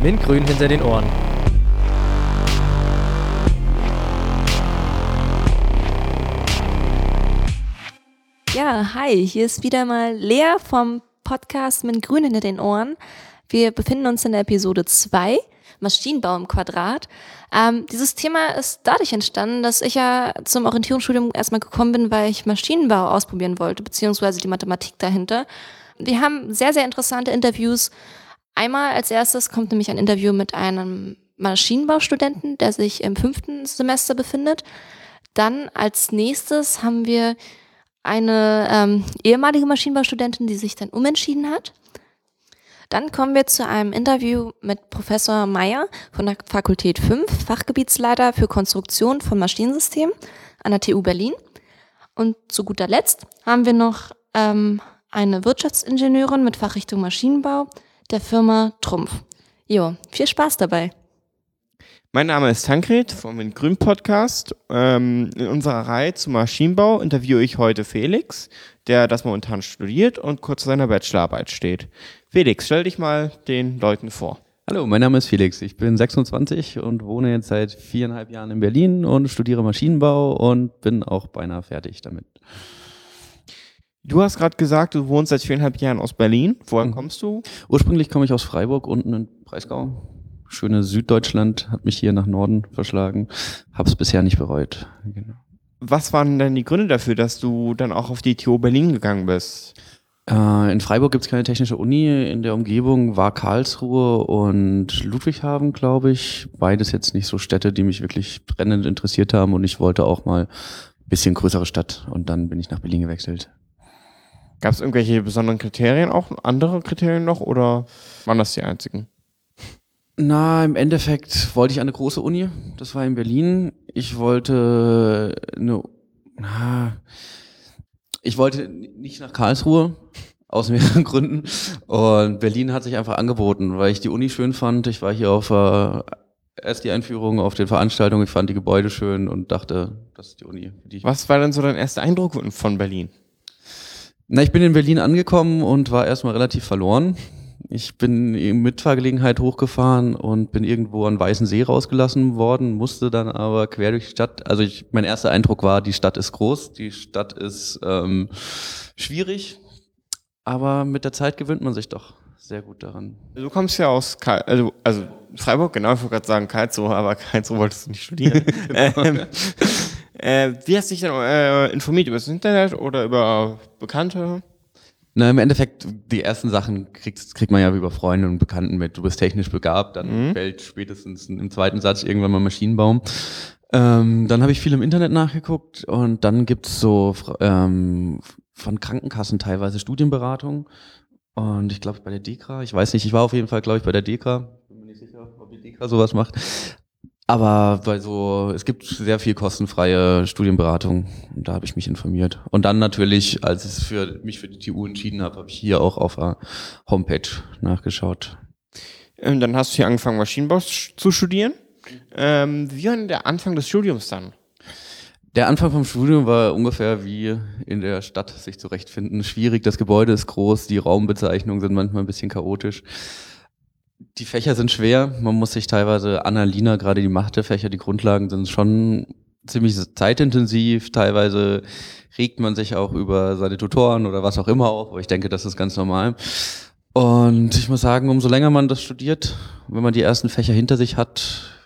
Mintgrün hinter den Ohren. Ja, hi, hier ist wieder mal Lea vom Podcast Mintgrün hinter den Ohren. Wir befinden uns in der Episode 2, Maschinenbau im Quadrat. Ähm, dieses Thema ist dadurch entstanden, dass ich ja zum Orientierungsstudium erstmal gekommen bin, weil ich Maschinenbau ausprobieren wollte, beziehungsweise die Mathematik dahinter. Wir haben sehr, sehr interessante Interviews. Einmal als erstes kommt nämlich ein Interview mit einem Maschinenbaustudenten, der sich im fünften Semester befindet. Dann als nächstes haben wir eine ähm, ehemalige Maschinenbaustudentin, die sich dann umentschieden hat. Dann kommen wir zu einem Interview mit Professor Meyer von der Fakultät 5, Fachgebietsleiter für Konstruktion von Maschinensystemen an der TU Berlin. Und zu guter Letzt haben wir noch ähm, eine Wirtschaftsingenieurin mit Fachrichtung Maschinenbau der Firma Trumpf. Jo, viel Spaß dabei. Mein Name ist Tankred vom Grün Podcast. Ähm, in unserer Reihe zum Maschinenbau interviewe ich heute Felix, der das momentan studiert und kurz vor seiner Bachelorarbeit steht. Felix, stell dich mal den Leuten vor. Hallo, mein Name ist Felix. Ich bin 26 und wohne jetzt seit viereinhalb Jahren in Berlin und studiere Maschinenbau und bin auch beinahe fertig damit. Du hast gerade gesagt, du wohnst seit viereinhalb Jahren aus Berlin. Woher mhm. kommst du? Ursprünglich komme ich aus Freiburg, unten in Breisgau. Schöne Süddeutschland hat mich hier nach Norden verschlagen. Hab's bisher nicht bereut. Genau. Was waren denn die Gründe dafür, dass du dann auch auf die TU Berlin gegangen bist? Äh, in Freiburg gibt es keine technische Uni. In der Umgebung war Karlsruhe und Ludwigshafen, glaube ich. Beides jetzt nicht so Städte, die mich wirklich brennend interessiert haben. Und ich wollte auch mal ein bisschen größere Stadt. Und dann bin ich nach Berlin gewechselt. Gab es irgendwelche besonderen Kriterien auch, andere Kriterien noch oder waren das die einzigen? Na, im Endeffekt wollte ich eine große Uni. Das war in Berlin. Ich wollte eine, na, ich wollte nicht nach Karlsruhe aus mehreren Gründen. Und Berlin hat sich einfach angeboten, weil ich die Uni schön fand. Ich war hier auf äh, erst die Einführung auf den Veranstaltungen. Ich fand die Gebäude schön und dachte, das ist die Uni. Die Was war denn so dein erster Eindruck von Berlin? Na, ich bin in Berlin angekommen und war erstmal relativ verloren. Ich bin in Mitfahrgelegenheit hochgefahren und bin irgendwo an Weißen See rausgelassen worden, musste dann aber quer durch die Stadt. Also ich, mein erster Eindruck war, die Stadt ist groß, die Stadt ist ähm, schwierig, aber mit der Zeit gewöhnt man sich doch sehr gut daran. Du kommst ja aus, Karl, also, also Freiburg, genau, ich wollte gerade sagen Karlsruhe, aber Karlsruhe wolltest du nicht studieren. genau. ähm, äh, wie hast du dich denn äh, informiert? Über das Internet oder über Bekannte? Na, im Endeffekt, die ersten Sachen kriegst, kriegt man ja über Freunde und Bekannten mit. Du bist technisch begabt, dann mhm. fällt spätestens im zweiten Satz irgendwann mal Maschinenbaum. Ähm, dann habe ich viel im Internet nachgeguckt und dann gibt's so ähm, von Krankenkassen teilweise Studienberatung. Und ich glaube bei der DEKRA, ich weiß nicht, ich war auf jeden Fall, glaube ich, bei der DEKRA. Bin mir nicht sicher, ob die DEKRA sowas macht. Aber bei so, es gibt sehr viel kostenfreie Studienberatung und da habe ich mich informiert. Und dann natürlich, als ich für mich für die TU entschieden habe, habe ich hier auch auf der Homepage nachgeschaut. Und dann hast du hier angefangen, Maschinenbau zu studieren. Ähm, wie war denn der Anfang des Studiums dann? Der Anfang vom Studium war ungefähr wie in der Stadt sich zurechtfinden. Schwierig, das Gebäude ist groß, die Raumbezeichnungen sind manchmal ein bisschen chaotisch. Die Fächer sind schwer. Man muss sich teilweise Annalina, gerade die Mathefächer, die Grundlagen sind schon ziemlich zeitintensiv. Teilweise regt man sich auch über seine Tutoren oder was auch immer auch. Aber ich denke, das ist ganz normal. Und ich muss sagen, umso länger man das studiert, wenn man die ersten Fächer hinter sich hat,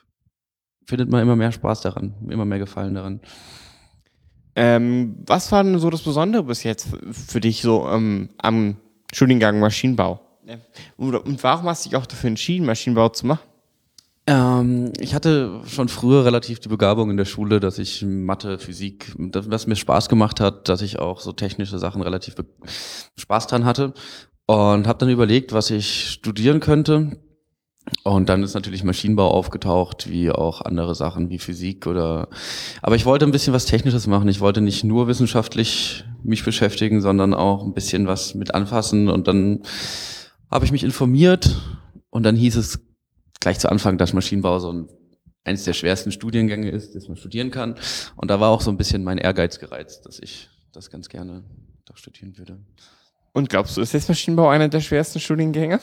findet man immer mehr Spaß daran, immer mehr Gefallen daran. Ähm, was war denn so das Besondere bis jetzt für dich so ähm, am Studiengang Maschinenbau? Und warum hast du dich auch dafür entschieden, Maschinenbau zu machen? Ähm, ich hatte schon früher relativ die Begabung in der Schule, dass ich Mathe, Physik, das, was mir Spaß gemacht hat, dass ich auch so technische Sachen relativ Spaß dran hatte und habe dann überlegt, was ich studieren könnte. Und dann ist natürlich Maschinenbau aufgetaucht, wie auch andere Sachen wie Physik oder. Aber ich wollte ein bisschen was Technisches machen. Ich wollte nicht nur wissenschaftlich mich beschäftigen, sondern auch ein bisschen was mit anfassen und dann habe ich mich informiert und dann hieß es gleich zu Anfang, dass Maschinenbau so ein, eines der schwersten Studiengänge ist, das man studieren kann. Und da war auch so ein bisschen mein Ehrgeiz gereizt, dass ich das ganz gerne doch studieren würde. Und glaubst du, ist jetzt Maschinenbau einer der schwersten Studiengänge?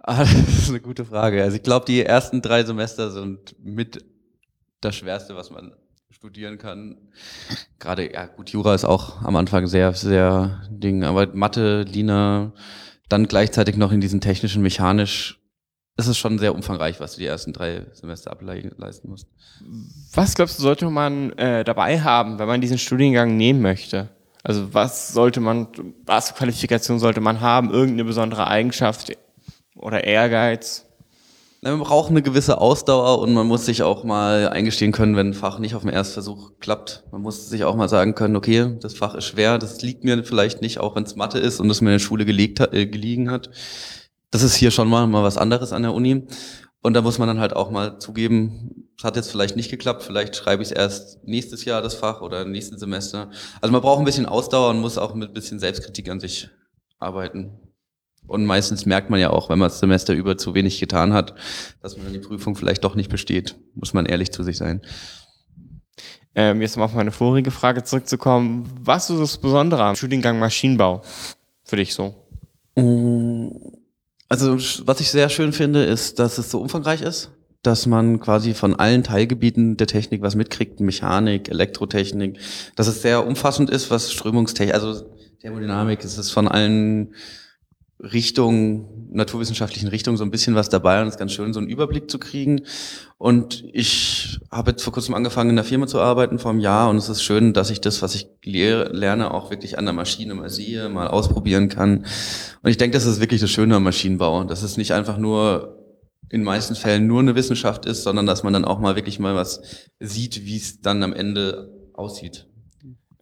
Ah, das ist eine gute Frage. Also ich glaube, die ersten drei Semester sind mit das Schwerste, was man studieren kann. Gerade, ja gut, Jura ist auch am Anfang sehr, sehr Ding, aber Mathe, Lina, dann gleichzeitig noch in diesen technischen, mechanisch, es schon sehr umfangreich, was du die ersten drei Semester ableisten musst. Was glaubst du, sollte man äh, dabei haben, wenn man diesen Studiengang nehmen möchte? Also was sollte man, was für Qualifikation sollte man haben? Irgendeine besondere Eigenschaft oder Ehrgeiz? Man braucht eine gewisse Ausdauer und man muss sich auch mal eingestehen können, wenn ein Fach nicht auf dem Erstversuch klappt. Man muss sich auch mal sagen können, okay, das Fach ist schwer, das liegt mir vielleicht nicht, auch wenn es Mathe ist und es mir in der Schule gelegt hat, äh, gelegen hat. Das ist hier schon mal, mal was anderes an der Uni. Und da muss man dann halt auch mal zugeben, es hat jetzt vielleicht nicht geklappt, vielleicht schreibe ich es erst nächstes Jahr das Fach oder nächsten Semester. Also man braucht ein bisschen Ausdauer und muss auch mit ein bisschen Selbstkritik an sich arbeiten. Und meistens merkt man ja auch, wenn man das Semester über zu wenig getan hat, dass man die Prüfung vielleicht doch nicht besteht. Muss man ehrlich zu sich sein. Ähm, jetzt mal auf meine vorige Frage zurückzukommen. Was ist das Besondere am Studiengang Maschinenbau für dich so? Also, was ich sehr schön finde, ist, dass es so umfangreich ist, dass man quasi von allen Teilgebieten der Technik was mitkriegt, Mechanik, Elektrotechnik, dass es sehr umfassend ist, was Strömungstechnik, also Thermodynamik, es ist von allen Richtung, naturwissenschaftlichen Richtung so ein bisschen was dabei und es ist ganz schön, so einen Überblick zu kriegen. Und ich habe jetzt vor kurzem angefangen, in der Firma zu arbeiten, vor einem Jahr, und es ist schön, dass ich das, was ich lerne, auch wirklich an der Maschine mal sehe, mal ausprobieren kann. Und ich denke, das ist wirklich das Schöne am Maschinenbau, dass es nicht einfach nur in meisten Fällen nur eine Wissenschaft ist, sondern dass man dann auch mal wirklich mal was sieht, wie es dann am Ende aussieht.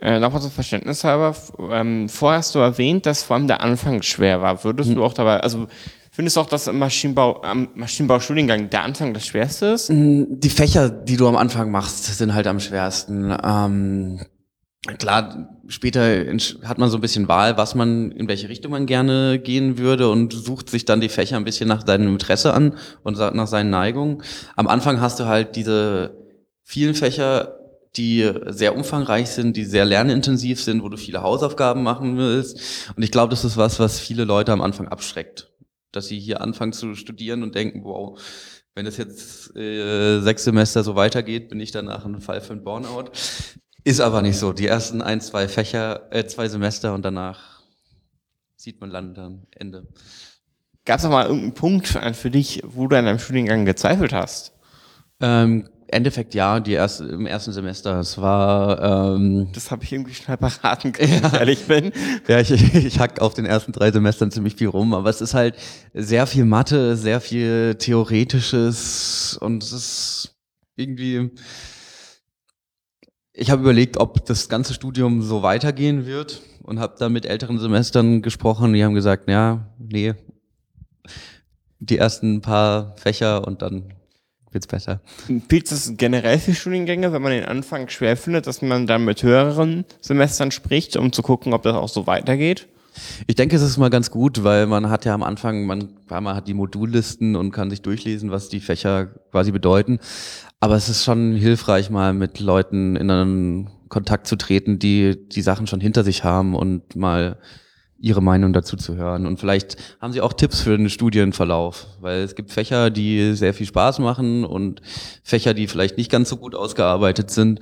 Äh, Nochmal zum Verständnis halber, ähm, vorher hast du erwähnt, dass vor allem der Anfang schwer war. Würdest hm. du auch dabei, also findest du auch, dass im Maschinenbau, am Maschinenbaustudiengang der Anfang das Schwerste ist? Hm, die Fächer, die du am Anfang machst, sind halt am schwersten. Ähm, klar, später hat man so ein bisschen Wahl, was man, in welche Richtung man gerne gehen würde und sucht sich dann die Fächer ein bisschen nach seinem Interesse an und nach seinen Neigungen. Am Anfang hast du halt diese vielen Fächer, die sehr umfangreich sind, die sehr lernintensiv sind, wo du viele Hausaufgaben machen willst. Und ich glaube, das ist was, was viele Leute am Anfang abschreckt. Dass sie hier anfangen zu studieren und denken, wow, wenn das jetzt äh, sechs Semester so weitergeht, bin ich danach ein Fall für ein Burnout. Ist aber nicht so. Die ersten ein, zwei Fächer, äh, zwei Semester und danach sieht man Land am Ende. Gab es noch mal irgendeinen Punkt für dich, wo du an deinem Studiengang gezweifelt hast? Ähm, Endeffekt ja, die erste, im ersten Semester. Es war. Ähm, das habe ich irgendwie schnell beraten können, ja. ehrlich bin. Ja, ich, ich hack auf den ersten drei Semestern ziemlich viel rum, aber es ist halt sehr viel Mathe, sehr viel Theoretisches und es ist irgendwie. Ich habe überlegt, ob das ganze Studium so weitergehen wird und habe dann mit älteren Semestern gesprochen. Die haben gesagt, ja, nee, die ersten paar Fächer und dann wird's besser. Gilt das generell für Studiengänge, wenn man den Anfang schwer findet, dass man dann mit höheren Semestern spricht, um zu gucken, ob das auch so weitergeht? Ich denke, es ist mal ganz gut, weil man hat ja am Anfang, man, man hat die Modullisten und kann sich durchlesen, was die Fächer quasi bedeuten. Aber es ist schon hilfreich, mal mit Leuten in einen Kontakt zu treten, die die Sachen schon hinter sich haben und mal ihre Meinung dazu zu hören. Und vielleicht haben Sie auch Tipps für den Studienverlauf, weil es gibt Fächer, die sehr viel Spaß machen und Fächer, die vielleicht nicht ganz so gut ausgearbeitet sind.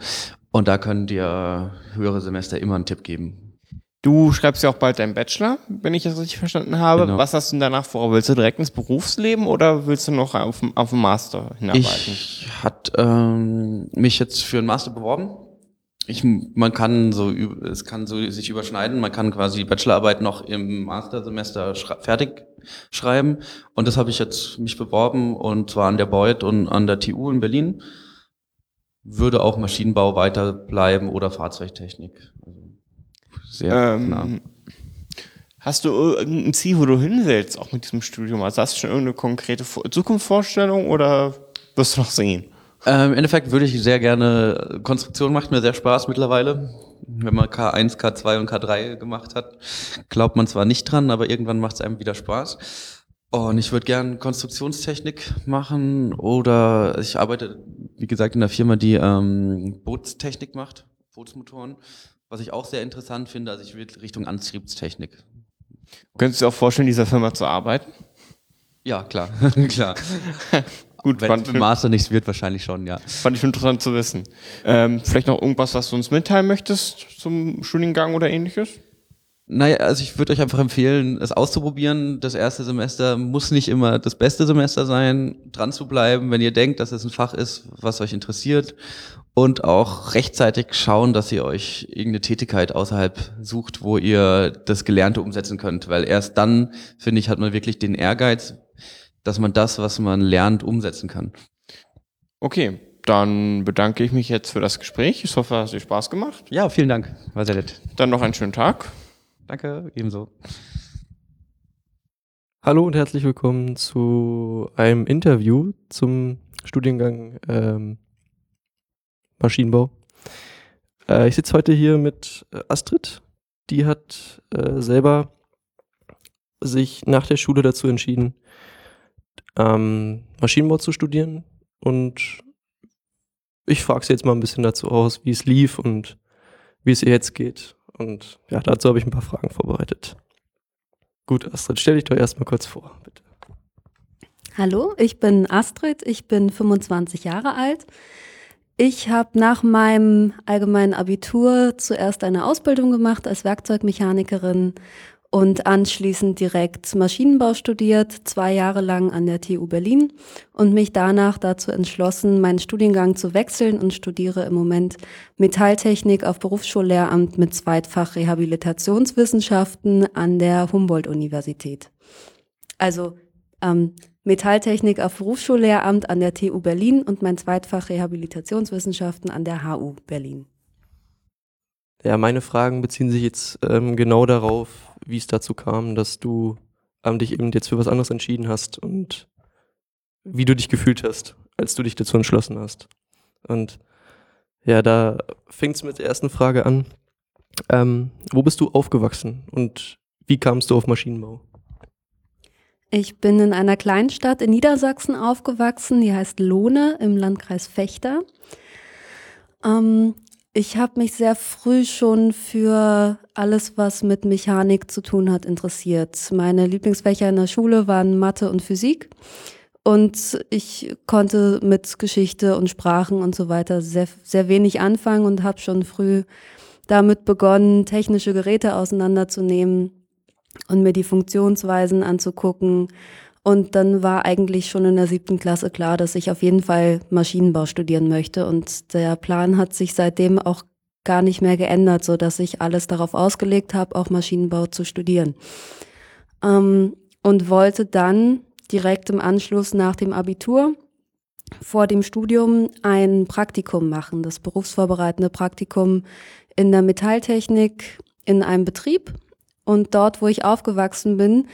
Und da können dir höhere Semester immer einen Tipp geben. Du schreibst ja auch bald deinen Bachelor, wenn ich das richtig verstanden habe. Genau. Was hast du denn danach vor? Willst du direkt ins Berufsleben oder willst du noch auf, auf den Master hinarbeiten? Ich hat ähm, mich jetzt für einen Master beworben ich, man kann so, es kann so sich überschneiden. Man kann quasi die Bachelorarbeit noch im Mastersemester fertig schreiben. Und das habe ich jetzt mich beworben und zwar an der Beuth und an der TU in Berlin. Würde auch Maschinenbau weiterbleiben oder Fahrzeugtechnik. Also sehr ähm, nah. Hast du irgendein Ziel, wo du hin willst, auch mit diesem Studium? Also hast du schon irgendeine konkrete Zukunftsvorstellung oder wirst du noch sehen? Ähm, Im Endeffekt würde ich sehr gerne, Konstruktion macht mir sehr Spaß mittlerweile. Wenn man K1, K2 und K3 gemacht hat, glaubt man zwar nicht dran, aber irgendwann macht es einem wieder Spaß. Und ich würde gern Konstruktionstechnik machen oder ich arbeite, wie gesagt, in einer Firma, die ähm, Bootstechnik macht, Bootsmotoren, was ich auch sehr interessant finde. Also ich will Richtung Antriebstechnik. Könntest du dir auch vorstellen, dieser Firma zu arbeiten? Ja, klar, klar. Gut, Wenn es Master nichts wird, wahrscheinlich schon, ja. fand ich interessant zu wissen. Ähm, vielleicht noch irgendwas, was du uns mitteilen möchtest zum Studiengang oder ähnliches? Naja, also ich würde euch einfach empfehlen, es auszuprobieren. Das erste Semester muss nicht immer das beste Semester sein, dran zu bleiben, wenn ihr denkt, dass es ein Fach ist, was euch interessiert. Und auch rechtzeitig schauen, dass ihr euch irgendeine Tätigkeit außerhalb sucht, wo ihr das Gelernte umsetzen könnt. Weil erst dann, finde ich, hat man wirklich den Ehrgeiz, dass man das, was man lernt, umsetzen kann. Okay, dann bedanke ich mich jetzt für das Gespräch. Ich hoffe, es hat dir Spaß gemacht. Ja, vielen Dank. War sehr nett. Dann noch einen schönen Tag. Danke, ebenso. Hallo und herzlich willkommen zu einem Interview zum Studiengang ähm, Maschinenbau. Äh, ich sitze heute hier mit äh, Astrid. Die hat äh, selber sich nach der Schule dazu entschieden, ähm, Maschinenbau zu studieren. Und ich frage sie jetzt mal ein bisschen dazu aus, wie es lief und wie es ihr jetzt geht. Und ja, dazu habe ich ein paar Fragen vorbereitet. Gut, Astrid, stell dich doch erstmal kurz vor, bitte. Hallo, ich bin Astrid, ich bin 25 Jahre alt. Ich habe nach meinem allgemeinen Abitur zuerst eine Ausbildung gemacht als Werkzeugmechanikerin und anschließend direkt Maschinenbau studiert, zwei Jahre lang an der TU Berlin und mich danach dazu entschlossen, meinen Studiengang zu wechseln und studiere im Moment Metalltechnik auf Berufsschullehramt mit Zweitfach Rehabilitationswissenschaften an der Humboldt-Universität. Also ähm, Metalltechnik auf Berufsschullehramt an der TU Berlin und mein Zweitfach Rehabilitationswissenschaften an der HU Berlin. Ja, meine Fragen beziehen sich jetzt ähm, genau darauf, wie es dazu kam, dass du ähm, dich eben jetzt für was anderes entschieden hast und wie du dich gefühlt hast, als du dich dazu entschlossen hast. Und ja, da fängt es mit der ersten Frage an. Ähm, wo bist du aufgewachsen und wie kamst du auf Maschinenbau? Ich bin in einer Kleinstadt in Niedersachsen aufgewachsen, die heißt Lohne im Landkreis Fechter. Ähm, ich habe mich sehr früh schon für alles, was mit Mechanik zu tun hat, interessiert. Meine Lieblingsfächer in der Schule waren Mathe und Physik. Und ich konnte mit Geschichte und Sprachen und so weiter sehr, sehr wenig anfangen und habe schon früh damit begonnen, technische Geräte auseinanderzunehmen und mir die Funktionsweisen anzugucken. Und dann war eigentlich schon in der siebten Klasse klar, dass ich auf jeden Fall Maschinenbau studieren möchte. Und der Plan hat sich seitdem auch gar nicht mehr geändert, so dass ich alles darauf ausgelegt habe, auch Maschinenbau zu studieren. Ähm, und wollte dann direkt im Anschluss nach dem Abitur vor dem Studium ein Praktikum machen, das berufsvorbereitende Praktikum in der Metalltechnik in einem Betrieb. Und dort, wo ich aufgewachsen bin,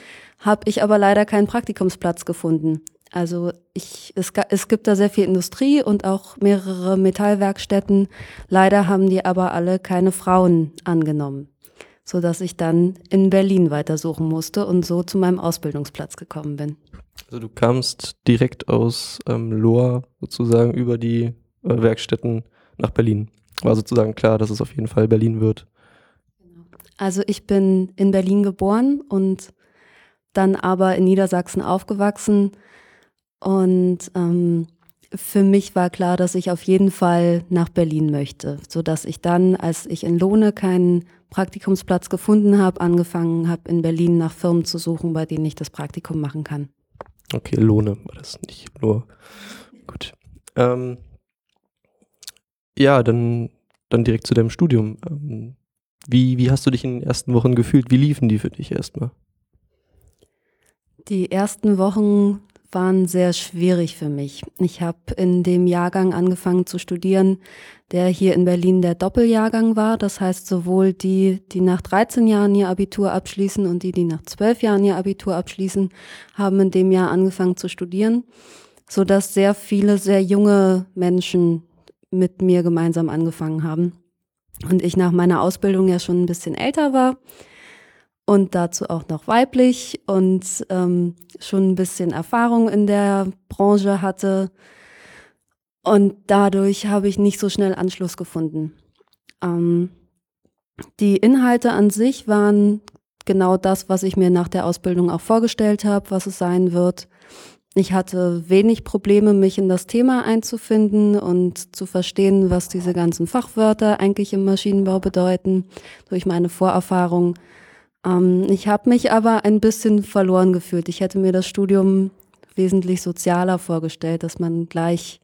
habe ich aber leider keinen Praktikumsplatz gefunden. Also ich, es, es gibt da sehr viel Industrie und auch mehrere Metallwerkstätten. Leider haben die aber alle keine Frauen angenommen, so dass ich dann in Berlin weitersuchen musste und so zu meinem Ausbildungsplatz gekommen bin. Also du kamst direkt aus ähm, Lohr sozusagen über die äh, Werkstätten nach Berlin. War sozusagen klar, dass es auf jeden Fall Berlin wird. Also ich bin in Berlin geboren und dann aber in Niedersachsen aufgewachsen. Und ähm, für mich war klar, dass ich auf jeden Fall nach Berlin möchte, so dass ich dann, als ich in Lohne keinen Praktikumsplatz gefunden habe, angefangen habe, in Berlin nach Firmen zu suchen, bei denen ich das Praktikum machen kann. Okay, Lohne war das nicht nur. Gut. Ähm, ja, dann, dann direkt zu deinem Studium. Ähm, wie, wie hast du dich in den ersten Wochen gefühlt? Wie liefen die für dich erstmal? Die ersten Wochen waren sehr schwierig für mich. Ich habe in dem Jahrgang angefangen zu studieren, der hier in Berlin der Doppeljahrgang war. Das heißt, sowohl die, die nach 13 Jahren ihr Abitur abschließen und die, die nach 12 Jahren ihr Abitur abschließen, haben in dem Jahr angefangen zu studieren, sodass sehr viele sehr junge Menschen mit mir gemeinsam angefangen haben. Und ich nach meiner Ausbildung ja schon ein bisschen älter war und dazu auch noch weiblich und ähm, schon ein bisschen Erfahrung in der Branche hatte. Und dadurch habe ich nicht so schnell Anschluss gefunden. Ähm, die Inhalte an sich waren genau das, was ich mir nach der Ausbildung auch vorgestellt habe, was es sein wird. ich hatte wenig Probleme, mich in das Thema einzufinden und zu verstehen, was diese ganzen Fachwörter eigentlich im Maschinenbau bedeuten, durch meine Vorerfahrung. Ähm, ich habe mich aber ein bisschen verloren gefühlt. Ich hätte mir das Studium wesentlich sozialer vorgestellt, dass man gleich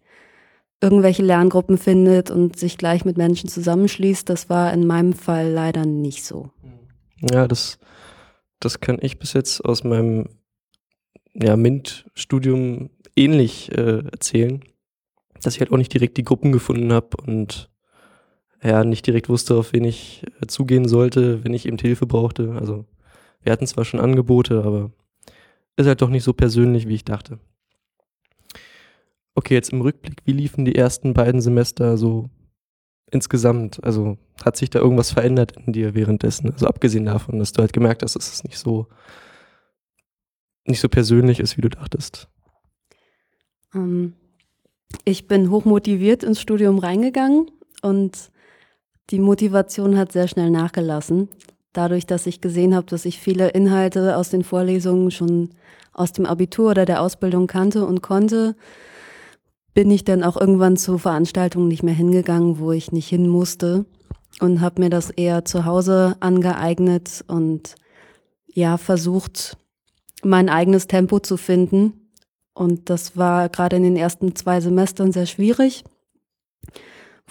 irgendwelche Lerngruppen findet und sich gleich mit Menschen zusammenschließt. Das war in meinem Fall leider nicht so. Ja, das, das kann ich bis jetzt aus meinem ja, MINT-Studium ähnlich äh, erzählen, dass ich halt auch nicht direkt die Gruppen gefunden habe und ja, nicht direkt wusste, auf wen ich äh, zugehen sollte, wenn ich eben Hilfe brauchte. Also wir hatten zwar schon Angebote, aber ist halt doch nicht so persönlich, wie ich dachte. Okay, jetzt im Rückblick, wie liefen die ersten beiden Semester so insgesamt? Also hat sich da irgendwas verändert in dir währenddessen? Also abgesehen davon, dass du halt gemerkt hast, dass es nicht so nicht so persönlich ist, wie du dachtest? Ähm, ich bin hochmotiviert ins Studium reingegangen und die Motivation hat sehr schnell nachgelassen. Dadurch, dass ich gesehen habe, dass ich viele Inhalte aus den Vorlesungen schon aus dem Abitur oder der Ausbildung kannte und konnte, bin ich dann auch irgendwann zu Veranstaltungen nicht mehr hingegangen, wo ich nicht hin musste und habe mir das eher zu Hause angeeignet und ja versucht, mein eigenes Tempo zu finden. Und das war gerade in den ersten zwei Semestern sehr schwierig,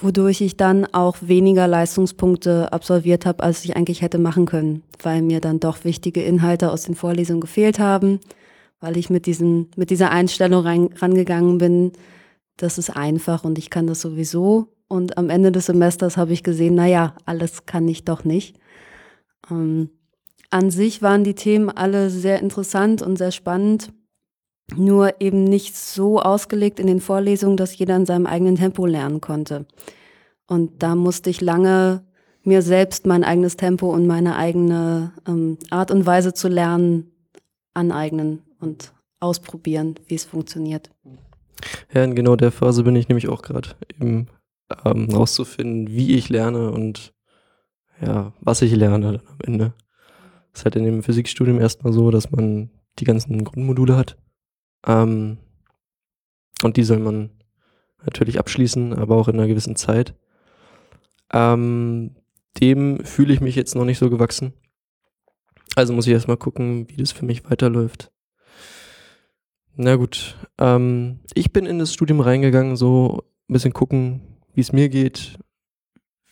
wodurch ich dann auch weniger Leistungspunkte absolviert habe, als ich eigentlich hätte machen können, weil mir dann doch wichtige Inhalte aus den Vorlesungen gefehlt haben, weil ich mit, diesem, mit dieser Einstellung rein, rangegangen bin, das ist einfach und ich kann das sowieso. Und am Ende des Semesters habe ich gesehen, naja, alles kann ich doch nicht. Ähm, an sich waren die Themen alle sehr interessant und sehr spannend, nur eben nicht so ausgelegt in den Vorlesungen, dass jeder in seinem eigenen Tempo lernen konnte. Und da musste ich lange mir selbst mein eigenes Tempo und meine eigene ähm, Art und Weise zu lernen aneignen und ausprobieren, wie es funktioniert. Ja, in genau der Phase bin ich nämlich auch gerade, eben ähm, rauszufinden, wie ich lerne und ja, was ich lerne dann am Ende ist halt in dem Physikstudium erstmal so, dass man die ganzen Grundmodule hat. Ähm, und die soll man natürlich abschließen, aber auch in einer gewissen Zeit. Ähm, dem fühle ich mich jetzt noch nicht so gewachsen. Also muss ich erstmal gucken, wie das für mich weiterläuft. Na gut, ähm, ich bin in das Studium reingegangen, so ein bisschen gucken, wie es mir geht,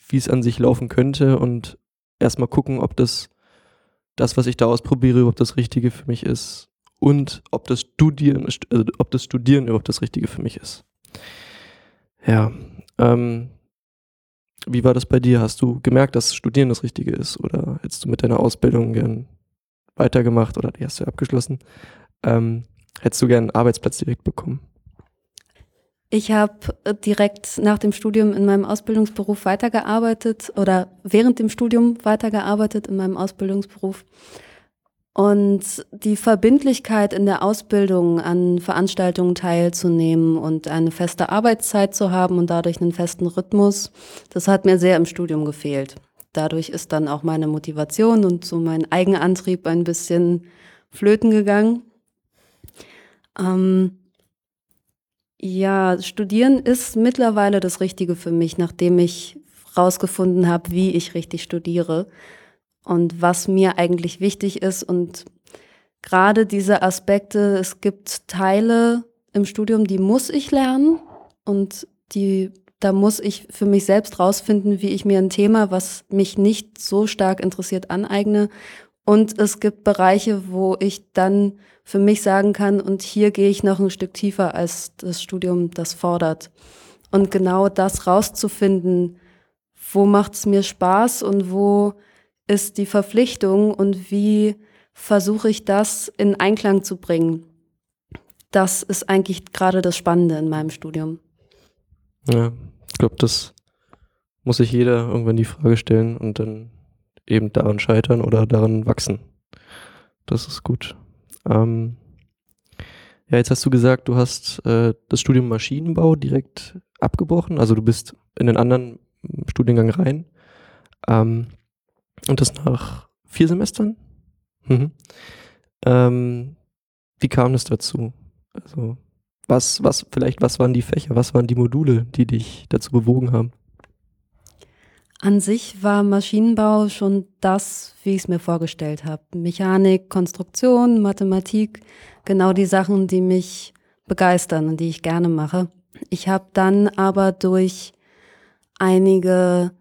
wie es an sich laufen könnte und erstmal gucken, ob das das, was ich da ausprobiere, überhaupt das Richtige für mich ist und ob das Studieren, also ob das Studieren überhaupt das Richtige für mich ist. Ja, ähm, wie war das bei dir? Hast du gemerkt, dass Studieren das Richtige ist oder hättest du mit deiner Ausbildung gern weitergemacht oder die hast du abgeschlossen? Ähm, hättest du gern einen Arbeitsplatz direkt bekommen? Ich habe äh, direkt nach dem Studium in meinem Ausbildungsberuf weitergearbeitet oder während dem Studium weitergearbeitet in meinem Ausbildungsberuf. Und die Verbindlichkeit in der Ausbildung an Veranstaltungen teilzunehmen und eine feste Arbeitszeit zu haben und dadurch einen festen Rhythmus, das hat mir sehr im Studium gefehlt. Dadurch ist dann auch meine Motivation und so mein Eigenantrieb ein bisschen flöten gegangen. Ähm, ja, studieren ist mittlerweile das Richtige für mich, nachdem ich rausgefunden habe, wie ich richtig studiere und was mir eigentlich wichtig ist. Und gerade diese Aspekte, es gibt Teile im Studium, die muss ich lernen und die, da muss ich für mich selbst rausfinden, wie ich mir ein Thema, was mich nicht so stark interessiert, aneigne und es gibt Bereiche, wo ich dann für mich sagen kann, und hier gehe ich noch ein Stück tiefer, als das Studium das fordert. Und genau das rauszufinden, wo macht es mir Spaß und wo ist die Verpflichtung und wie versuche ich das in Einklang zu bringen. Das ist eigentlich gerade das Spannende in meinem Studium. Ja, ich glaube, das muss sich jeder irgendwann die Frage stellen und dann eben daran scheitern oder daran wachsen. Das ist gut. Ähm, ja, jetzt hast du gesagt, du hast äh, das Studium Maschinenbau direkt abgebrochen. Also du bist in den anderen Studiengang rein. Ähm, und das nach vier Semestern? Mhm. Ähm, wie kam es dazu? Also was, was, vielleicht, was waren die Fächer, was waren die Module, die dich dazu bewogen haben? An sich war Maschinenbau schon das, wie ich es mir vorgestellt habe. Mechanik, Konstruktion, Mathematik, genau die Sachen, die mich begeistern und die ich gerne mache. Ich habe dann aber durch einige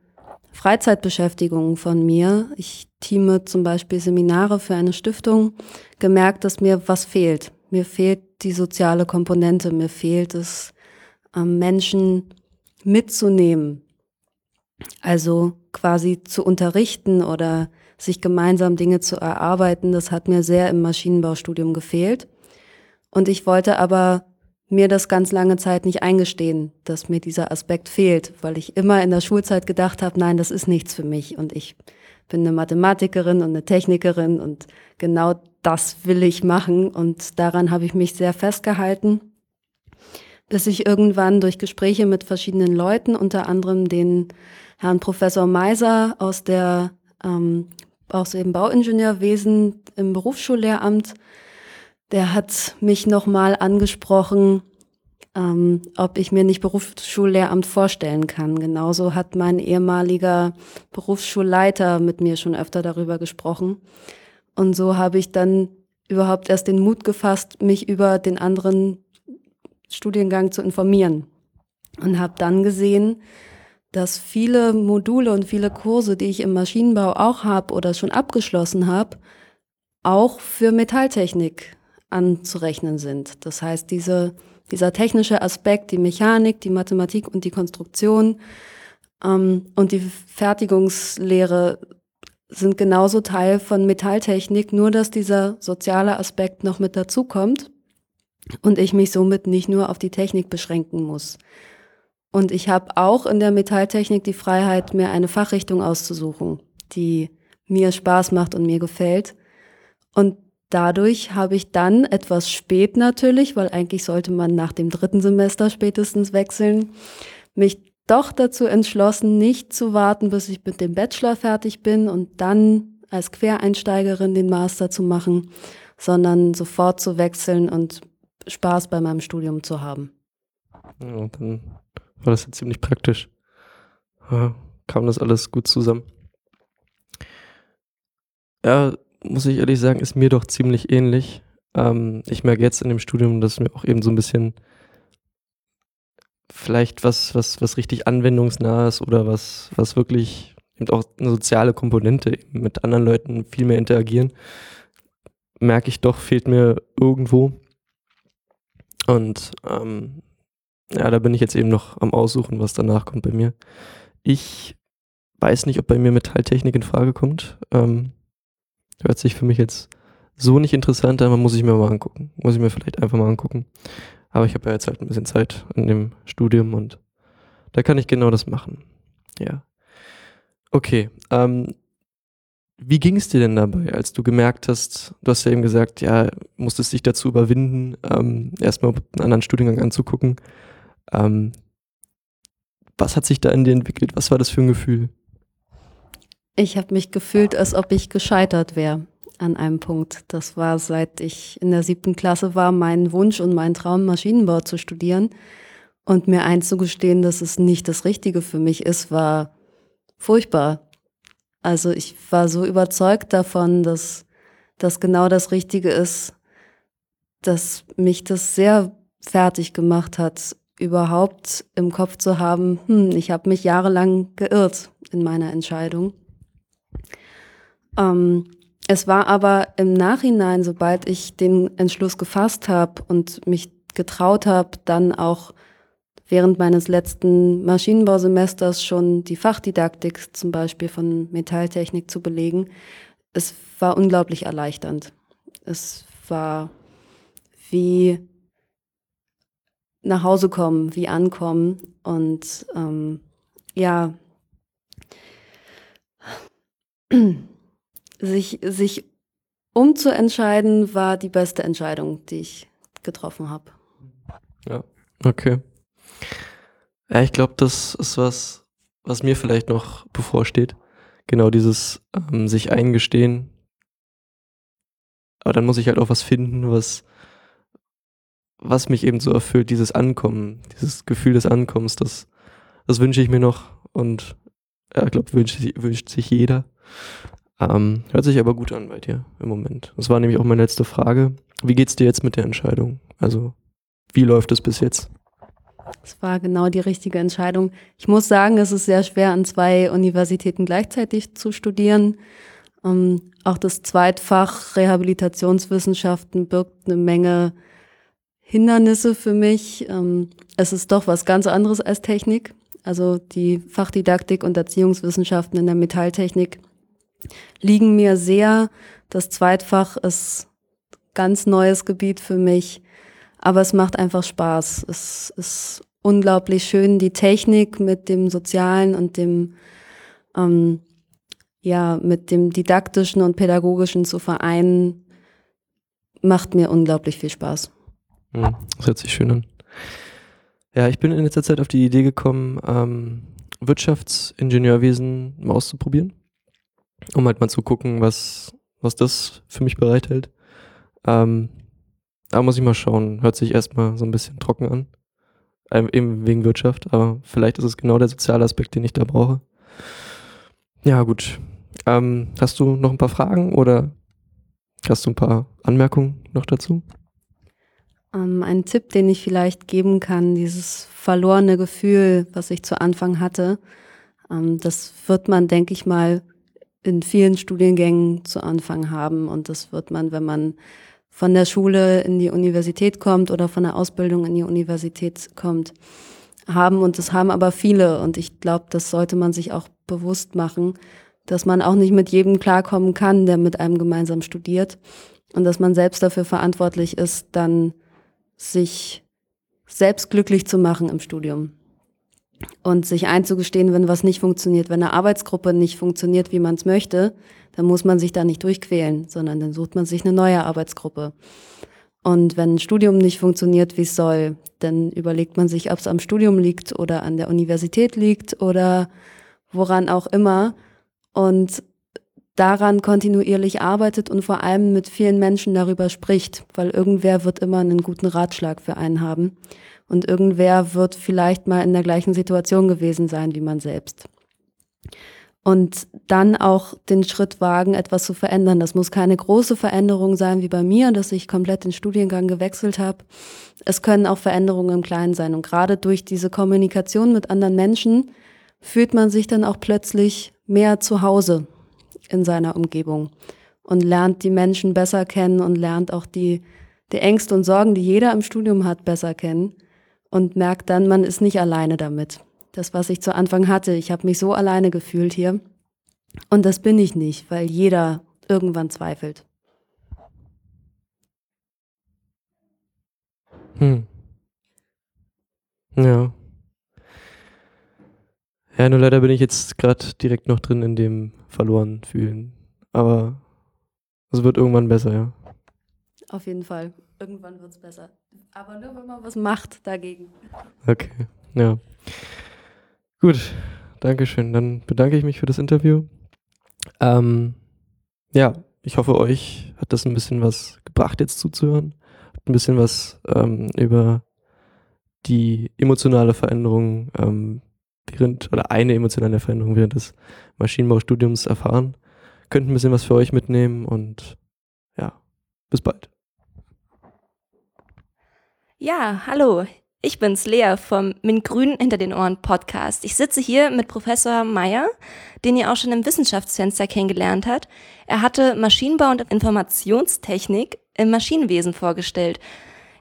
Freizeitbeschäftigungen von mir, ich teame zum Beispiel Seminare für eine Stiftung, gemerkt, dass mir was fehlt. Mir fehlt die soziale Komponente, mir fehlt es, ähm, Menschen mitzunehmen also quasi zu unterrichten oder sich gemeinsam Dinge zu erarbeiten, das hat mir sehr im Maschinenbaustudium gefehlt. Und ich wollte aber mir das ganz lange Zeit nicht eingestehen, dass mir dieser Aspekt fehlt, weil ich immer in der Schulzeit gedacht habe, nein, das ist nichts für mich und ich bin eine Mathematikerin und eine Technikerin und genau das will ich machen und daran habe ich mich sehr festgehalten, bis ich irgendwann durch Gespräche mit verschiedenen Leuten, unter anderem den Herrn Professor Meiser aus der ähm, aus dem Bauingenieurwesen im Berufsschullehramt. Der hat mich nochmal angesprochen, ähm, ob ich mir nicht Berufsschullehramt vorstellen kann. Genauso hat mein ehemaliger Berufsschulleiter mit mir schon öfter darüber gesprochen. Und so habe ich dann überhaupt erst den Mut gefasst, mich über den anderen Studiengang zu informieren. Und habe dann gesehen, dass viele Module und viele Kurse, die ich im Maschinenbau auch habe oder schon abgeschlossen habe, auch für Metalltechnik anzurechnen sind. Das heißt, diese, dieser technische Aspekt, die Mechanik, die Mathematik und die Konstruktion ähm, und die Fertigungslehre sind genauso Teil von Metalltechnik, nur dass dieser soziale Aspekt noch mit dazukommt und ich mich somit nicht nur auf die Technik beschränken muss. Und ich habe auch in der Metalltechnik die Freiheit, mir eine Fachrichtung auszusuchen, die mir Spaß macht und mir gefällt. Und dadurch habe ich dann etwas spät natürlich, weil eigentlich sollte man nach dem dritten Semester spätestens wechseln, mich doch dazu entschlossen, nicht zu warten, bis ich mit dem Bachelor fertig bin und dann als Quereinsteigerin den Master zu machen, sondern sofort zu wechseln und Spaß bei meinem Studium zu haben. Ja, dann war das ja ziemlich praktisch. Ja, kam das alles gut zusammen. Ja, muss ich ehrlich sagen, ist mir doch ziemlich ähnlich. Ähm, ich merke jetzt in dem Studium, dass mir auch eben so ein bisschen vielleicht was, was, was richtig anwendungsnah ist oder was, was wirklich eben auch eine soziale Komponente mit anderen Leuten viel mehr interagieren, merke ich doch, fehlt mir irgendwo. Und ähm, ja, da bin ich jetzt eben noch am Aussuchen, was danach kommt bei mir. Ich weiß nicht, ob bei mir Metalltechnik in Frage kommt. Ähm, hört sich für mich jetzt so nicht interessant an, muss ich mir mal angucken. Muss ich mir vielleicht einfach mal angucken. Aber ich habe ja jetzt halt ein bisschen Zeit in dem Studium und da kann ich genau das machen. Ja. Okay. Ähm, wie ging es dir denn dabei, als du gemerkt hast, du hast ja eben gesagt, ja, musstest dich dazu überwinden, ähm, erstmal einen anderen Studiengang anzugucken. Ähm, was hat sich da in dir entwickelt? Was war das für ein Gefühl? Ich habe mich gefühlt, als ob ich gescheitert wäre an einem Punkt. Das war, seit ich in der siebten Klasse war, mein Wunsch und mein Traum, Maschinenbau zu studieren. Und mir einzugestehen, dass es nicht das Richtige für mich ist, war furchtbar. Also ich war so überzeugt davon, dass das genau das Richtige ist, dass mich das sehr fertig gemacht hat, überhaupt im Kopf zu haben, hm, ich habe mich jahrelang geirrt in meiner Entscheidung. Ähm, es war aber im Nachhinein, sobald ich den Entschluss gefasst habe und mich getraut habe, dann auch während meines letzten Maschinenbausemesters schon die Fachdidaktik zum Beispiel von Metalltechnik zu belegen, es war unglaublich erleichternd. Es war wie nach Hause kommen, wie ankommen und ähm, ja, sich, sich umzuentscheiden war die beste Entscheidung, die ich getroffen habe. Ja, okay. Ja, ich glaube, das ist was, was mir vielleicht noch bevorsteht. Genau dieses ähm, sich eingestehen. Aber dann muss ich halt auch was finden, was, was mich eben so erfüllt, dieses Ankommen, dieses Gefühl des Ankommens, das, das wünsche ich mir noch und ja, ich glaube, wünscht, wünscht sich jeder. Ähm, hört sich aber gut an bei dir im Moment. Das war nämlich auch meine letzte Frage. Wie geht's dir jetzt mit der Entscheidung? Also, wie läuft es bis jetzt? Es war genau die richtige Entscheidung. Ich muss sagen, es ist sehr schwer, an zwei Universitäten gleichzeitig zu studieren. Ähm, auch das Zweitfach Rehabilitationswissenschaften birgt eine Menge Hindernisse für mich. Ähm, es ist doch was ganz anderes als Technik. Also die Fachdidaktik und Erziehungswissenschaften in der Metalltechnik liegen mir sehr. Das Zweitfach ist ganz neues Gebiet für mich, aber es macht einfach Spaß. Es ist unglaublich schön, die Technik mit dem Sozialen und dem ähm, ja mit dem didaktischen und pädagogischen zu vereinen, macht mir unglaublich viel Spaß. Hm, das hört sich schön an. Ja, ich bin in letzter Zeit auf die Idee gekommen, ähm, Wirtschaftsingenieurwesen mal auszuprobieren, um halt mal zu gucken, was, was das für mich bereithält. Ähm, da muss ich mal schauen. Hört sich erstmal so ein bisschen trocken an. Ähm, eben wegen Wirtschaft, aber vielleicht ist es genau der soziale Aspekt, den ich da brauche. Ja, gut. Ähm, hast du noch ein paar Fragen oder hast du ein paar Anmerkungen noch dazu? Ähm, ein Tipp, den ich vielleicht geben kann, dieses verlorene Gefühl, was ich zu Anfang hatte, ähm, das wird man, denke ich mal, in vielen Studiengängen zu Anfang haben. Und das wird man, wenn man von der Schule in die Universität kommt oder von der Ausbildung in die Universität kommt, haben. Und das haben aber viele. Und ich glaube, das sollte man sich auch bewusst machen, dass man auch nicht mit jedem klarkommen kann, der mit einem gemeinsam studiert. Und dass man selbst dafür verantwortlich ist, dann sich selbst glücklich zu machen im Studium und sich einzugestehen, wenn was nicht funktioniert, wenn eine Arbeitsgruppe nicht funktioniert, wie man es möchte, dann muss man sich da nicht durchquälen, sondern dann sucht man sich eine neue Arbeitsgruppe. Und wenn ein Studium nicht funktioniert, wie es soll, dann überlegt man sich, ob es am Studium liegt oder an der Universität liegt oder woran auch immer. Und daran kontinuierlich arbeitet und vor allem mit vielen Menschen darüber spricht, weil irgendwer wird immer einen guten Ratschlag für einen haben und irgendwer wird vielleicht mal in der gleichen Situation gewesen sein wie man selbst. Und dann auch den Schritt wagen, etwas zu verändern. Das muss keine große Veränderung sein wie bei mir, dass ich komplett den Studiengang gewechselt habe. Es können auch Veränderungen im Kleinen sein. Und gerade durch diese Kommunikation mit anderen Menschen fühlt man sich dann auch plötzlich mehr zu Hause in seiner Umgebung und lernt die Menschen besser kennen und lernt auch die, die Ängste und Sorgen, die jeder im Studium hat, besser kennen und merkt dann, man ist nicht alleine damit. Das, was ich zu Anfang hatte, ich habe mich so alleine gefühlt hier und das bin ich nicht, weil jeder irgendwann zweifelt. Hm. Ja. Ja, nur leider bin ich jetzt gerade direkt noch drin in dem verloren fühlen. Aber es wird irgendwann besser, ja. Auf jeden Fall. Irgendwann wird es besser. Aber nur, wenn man was macht dagegen. Okay, ja. Gut, Dankeschön. Dann bedanke ich mich für das Interview. Ähm, ja, ich hoffe, euch hat das ein bisschen was gebracht, jetzt zuzuhören. Hat ein bisschen was ähm, über die emotionale Veränderung ähm, während oder eine emotionale Veränderung während des Maschinenbaustudiums erfahren. Könnt ein bisschen was für euch mitnehmen und ja, bis bald. Ja, hallo. Ich bin's, Lea vom Min Grün hinter den Ohren Podcast. Ich sitze hier mit Professor Meyer, den ihr auch schon im Wissenschaftsfenster kennengelernt habt. Er hatte Maschinenbau und Informationstechnik im Maschinenwesen vorgestellt.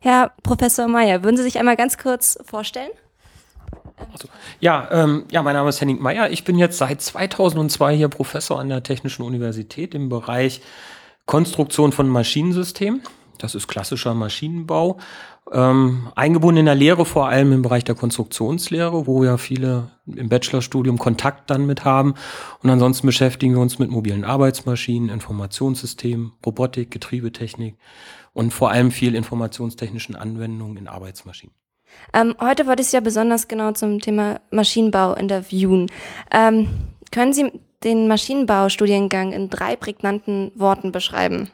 Herr Professor Meyer, würden Sie sich einmal ganz kurz vorstellen? Also, ja, ähm, ja, mein Name ist Henning Meyer. Ich bin jetzt seit 2002 hier Professor an der Technischen Universität im Bereich Konstruktion von Maschinensystemen. Das ist klassischer Maschinenbau. Ähm, eingebunden in der Lehre vor allem im Bereich der Konstruktionslehre, wo ja viele im Bachelorstudium Kontakt dann mit haben. Und ansonsten beschäftigen wir uns mit mobilen Arbeitsmaschinen, Informationssystemen, Robotik, Getriebetechnik und vor allem viel informationstechnischen Anwendungen in Arbeitsmaschinen. Ähm, heute wollte ich Sie ja besonders genau zum Thema Maschinenbau interviewen. Ähm, können Sie den Maschinenbaustudiengang in drei prägnanten Worten beschreiben?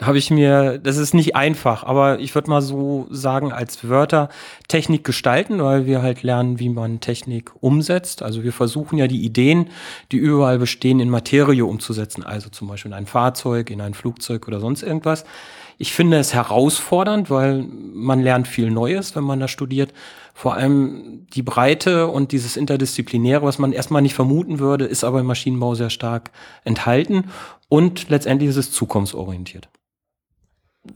Habe ich mir, das ist nicht einfach, aber ich würde mal so sagen, als Wörter Technik gestalten, weil wir halt lernen, wie man Technik umsetzt. Also wir versuchen ja die Ideen, die überall bestehen, in Materie umzusetzen. Also zum Beispiel in ein Fahrzeug, in ein Flugzeug oder sonst irgendwas. Ich finde es herausfordernd, weil man lernt viel Neues, wenn man da studiert. Vor allem die Breite und dieses Interdisziplinäre, was man erstmal nicht vermuten würde, ist aber im Maschinenbau sehr stark enthalten. Und letztendlich ist es zukunftsorientiert.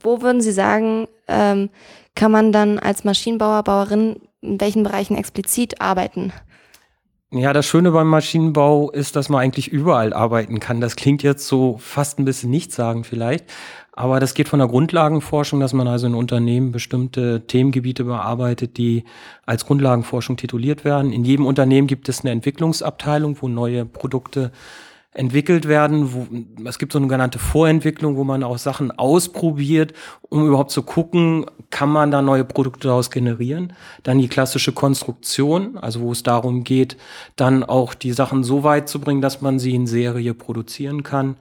Wo würden Sie sagen, ähm, kann man dann als Maschinenbauer, Bauerin in welchen Bereichen explizit arbeiten? Ja, das Schöne beim Maschinenbau ist, dass man eigentlich überall arbeiten kann. Das klingt jetzt so fast ein bisschen nichtssagend vielleicht, aber das geht von der Grundlagenforschung, dass man also in Unternehmen bestimmte Themengebiete bearbeitet, die als Grundlagenforschung tituliert werden. In jedem Unternehmen gibt es eine Entwicklungsabteilung, wo neue Produkte entwickelt werden. Wo, es gibt so eine genannte Vorentwicklung, wo man auch Sachen ausprobiert, um überhaupt zu gucken, kann man da neue Produkte daraus generieren. Dann die klassische Konstruktion, also wo es darum geht, dann auch die Sachen so weit zu bringen, dass man sie in Serie produzieren kann.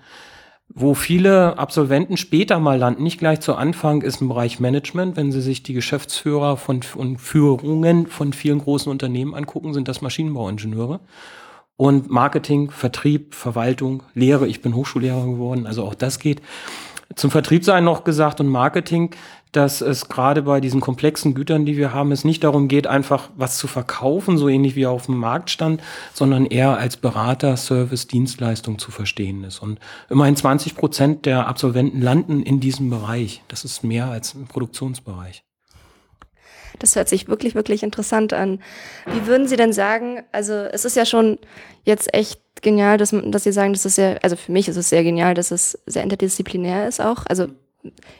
Wo viele Absolventen später mal landen, nicht gleich zu Anfang, ist im Bereich Management. Wenn Sie sich die Geschäftsführer von, und Führungen von vielen großen Unternehmen angucken, sind das Maschinenbauingenieure und Marketing, Vertrieb, Verwaltung, Lehre. Ich bin Hochschullehrer geworden, also auch das geht. Zum Vertrieb sei noch gesagt und Marketing, dass es gerade bei diesen komplexen Gütern, die wir haben, es nicht darum geht, einfach was zu verkaufen, so ähnlich wie auf dem Markt stand, sondern eher als Berater, Service, Dienstleistung zu verstehen ist. Und immerhin 20 Prozent der Absolventen landen in diesem Bereich. Das ist mehr als im Produktionsbereich. Das hört sich wirklich, wirklich interessant an. Wie würden Sie denn sagen, also es ist ja schon jetzt echt genial, dass, dass Sie sagen, dass es sehr, also für mich ist es sehr genial, dass es sehr interdisziplinär ist auch, also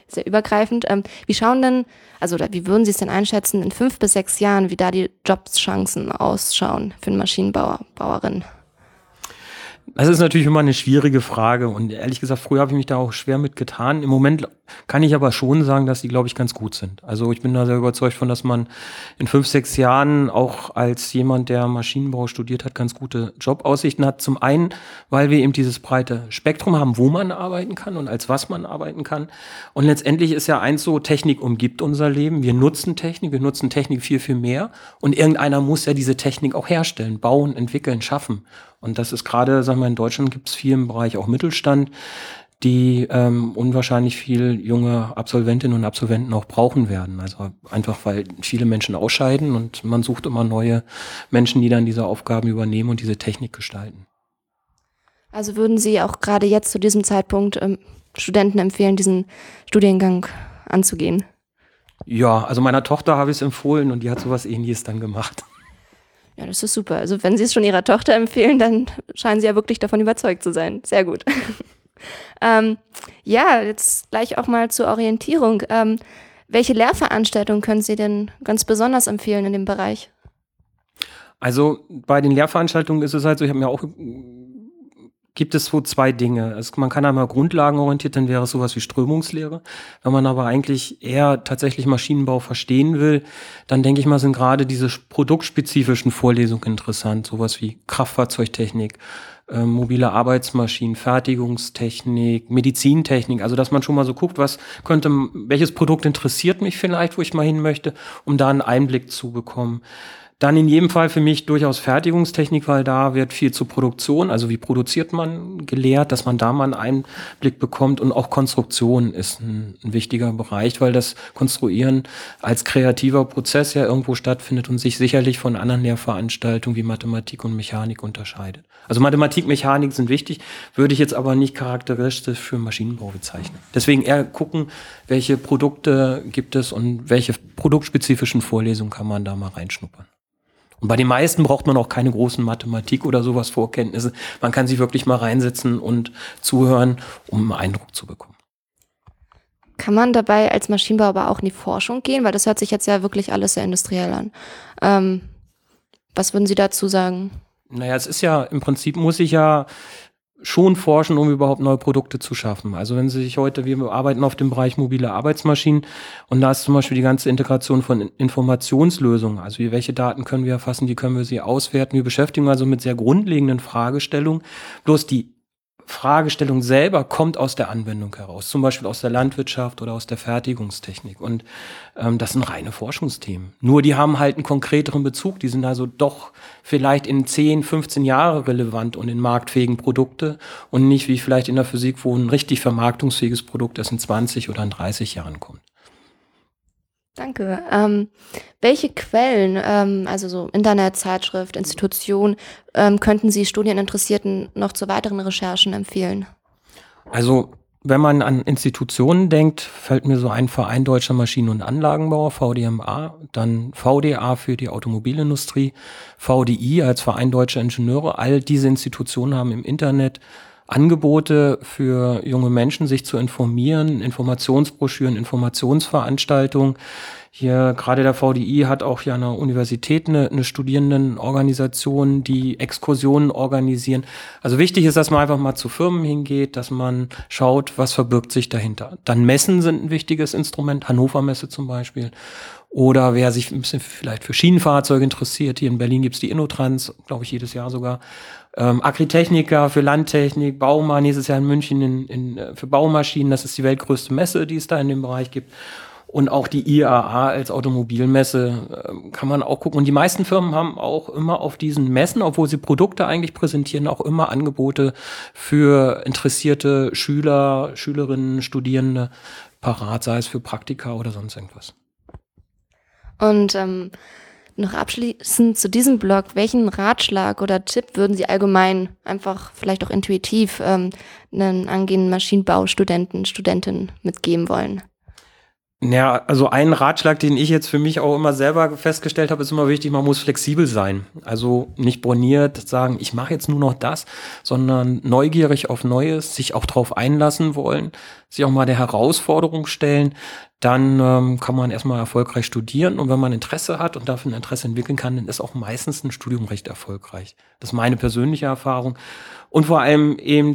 sehr übergreifend. Ähm, wie schauen denn, also wie würden Sie es denn einschätzen in fünf bis sechs Jahren, wie da die Jobschancen ausschauen für einen Maschinenbauer, Bauerin? Das ist natürlich immer eine schwierige Frage und ehrlich gesagt, früher habe ich mich da auch schwer mit getan. Im Moment kann ich aber schon sagen, dass die, glaube ich, ganz gut sind. Also ich bin da sehr überzeugt von, dass man in fünf, sechs Jahren auch als jemand, der Maschinenbau studiert hat, ganz gute Jobaussichten hat. Zum einen, weil wir eben dieses breite Spektrum haben, wo man arbeiten kann und als was man arbeiten kann. Und letztendlich ist ja eins so, Technik umgibt unser Leben. Wir nutzen Technik, wir nutzen Technik viel, viel mehr. Und irgendeiner muss ja diese Technik auch herstellen, bauen, entwickeln, schaffen. Und das ist gerade, sagen wir, in Deutschland gibt es viel im Bereich auch Mittelstand, die ähm, unwahrscheinlich viel junge Absolventinnen und Absolventen auch brauchen werden. Also einfach, weil viele Menschen ausscheiden und man sucht immer neue Menschen, die dann diese Aufgaben übernehmen und diese Technik gestalten. Also würden Sie auch gerade jetzt zu diesem Zeitpunkt ähm, Studenten empfehlen, diesen Studiengang anzugehen? Ja, also meiner Tochter habe ich es empfohlen und die hat sowas ähnliches dann gemacht. Ja, das ist super. Also wenn Sie es schon Ihrer Tochter empfehlen, dann scheinen Sie ja wirklich davon überzeugt zu sein. Sehr gut. ähm, ja, jetzt gleich auch mal zur Orientierung. Ähm, welche Lehrveranstaltungen können Sie denn ganz besonders empfehlen in dem Bereich? Also bei den Lehrveranstaltungen ist es halt so, ich habe mir auch gibt es so zwei Dinge. Also man kann einmal grundlagenorientiert, dann wäre es sowas wie Strömungslehre. Wenn man aber eigentlich eher tatsächlich Maschinenbau verstehen will, dann denke ich mal, sind gerade diese produktspezifischen Vorlesungen interessant. Sowas wie Kraftfahrzeugtechnik, äh, mobile Arbeitsmaschinen, Fertigungstechnik, Medizintechnik. Also dass man schon mal so guckt, was könnte, welches Produkt interessiert mich vielleicht, wo ich mal hin möchte, um da einen Einblick zu bekommen. Dann in jedem Fall für mich durchaus Fertigungstechnik, weil da wird viel zur Produktion, also wie produziert man gelehrt, dass man da mal einen Einblick bekommt und auch Konstruktion ist ein, ein wichtiger Bereich, weil das Konstruieren als kreativer Prozess ja irgendwo stattfindet und sich sicherlich von anderen Lehrveranstaltungen wie Mathematik und Mechanik unterscheidet. Also Mathematik, Mechanik sind wichtig, würde ich jetzt aber nicht charakteristisch für Maschinenbau bezeichnen. Deswegen eher gucken, welche Produkte gibt es und welche produktspezifischen Vorlesungen kann man da mal reinschnuppern. Und bei den meisten braucht man auch keine großen Mathematik oder sowas Vorkenntnisse. Man kann sich wirklich mal reinsetzen und zuhören, um einen Eindruck zu bekommen. Kann man dabei als Maschinenbauer aber auch in die Forschung gehen? Weil das hört sich jetzt ja wirklich alles sehr industriell an. Ähm, was würden Sie dazu sagen? Naja, es ist ja, im Prinzip muss ich ja schon forschen, um überhaupt neue Produkte zu schaffen. Also wenn Sie sich heute, wir arbeiten auf dem Bereich mobile Arbeitsmaschinen und da ist zum Beispiel die ganze Integration von Informationslösungen. Also welche Daten können wir erfassen, wie können wir sie auswerten. Wir beschäftigen also mit sehr grundlegenden Fragestellungen. Bloß die Fragestellung selber kommt aus der Anwendung heraus, zum Beispiel aus der Landwirtschaft oder aus der Fertigungstechnik. Und ähm, das sind reine Forschungsthemen. Nur die haben halt einen konkreteren Bezug. Die sind also doch vielleicht in 10, 15 Jahre relevant und in marktfähigen Produkte und nicht wie vielleicht in der Physik, wo ein richtig vermarktungsfähiges Produkt erst in 20 oder in 30 Jahren kommt. Danke. Ähm, welche Quellen, ähm, also so Internet, Zeitschrift, Institution, ähm, könnten Sie Studieninteressierten noch zu weiteren Recherchen empfehlen? Also wenn man an Institutionen denkt, fällt mir so ein Verein Deutscher Maschinen- und Anlagenbauer, VDMA, dann VDA für die Automobilindustrie, VDI als Verein Deutscher Ingenieure. All diese Institutionen haben im Internet Angebote für junge Menschen, sich zu informieren, Informationsbroschüren, Informationsveranstaltungen. Hier gerade der VDI hat auch ja eine Universität, eine, eine Studierendenorganisation, die Exkursionen organisieren. Also wichtig ist, dass man einfach mal zu Firmen hingeht, dass man schaut, was verbirgt sich dahinter. Dann Messen sind ein wichtiges Instrument, Hannover Messe zum Beispiel. Oder wer sich ein bisschen vielleicht für Schienenfahrzeuge interessiert, hier in Berlin gibt's die Innotrans, glaube ich, jedes Jahr sogar. Ähm, Agritechniker für Landtechnik, Baumann, nächstes Jahr in München in, in, äh, für Baumaschinen, das ist die weltgrößte Messe, die es da in dem Bereich gibt. Und auch die IAA als Automobilmesse äh, kann man auch gucken. Und die meisten Firmen haben auch immer auf diesen Messen, obwohl sie Produkte eigentlich präsentieren, auch immer Angebote für interessierte Schüler, Schülerinnen, Studierende parat, sei es für Praktika oder sonst irgendwas. Und ähm, noch abschließend zu diesem Blog, welchen Ratschlag oder Tipp würden Sie allgemein, einfach vielleicht auch intuitiv, ähm, einen angehenden Maschinenbaustudenten, Studentinnen mitgeben wollen? Ja, also ein Ratschlag, den ich jetzt für mich auch immer selber festgestellt habe, ist immer wichtig, man muss flexibel sein. Also nicht borniert sagen, ich mache jetzt nur noch das, sondern neugierig auf Neues, sich auch darauf einlassen wollen, sich auch mal der Herausforderung stellen. Dann ähm, kann man erstmal erfolgreich studieren und wenn man Interesse hat und dafür ein Interesse entwickeln kann, dann ist auch meistens ein Studium recht erfolgreich. Das ist meine persönliche Erfahrung. Und vor allem eben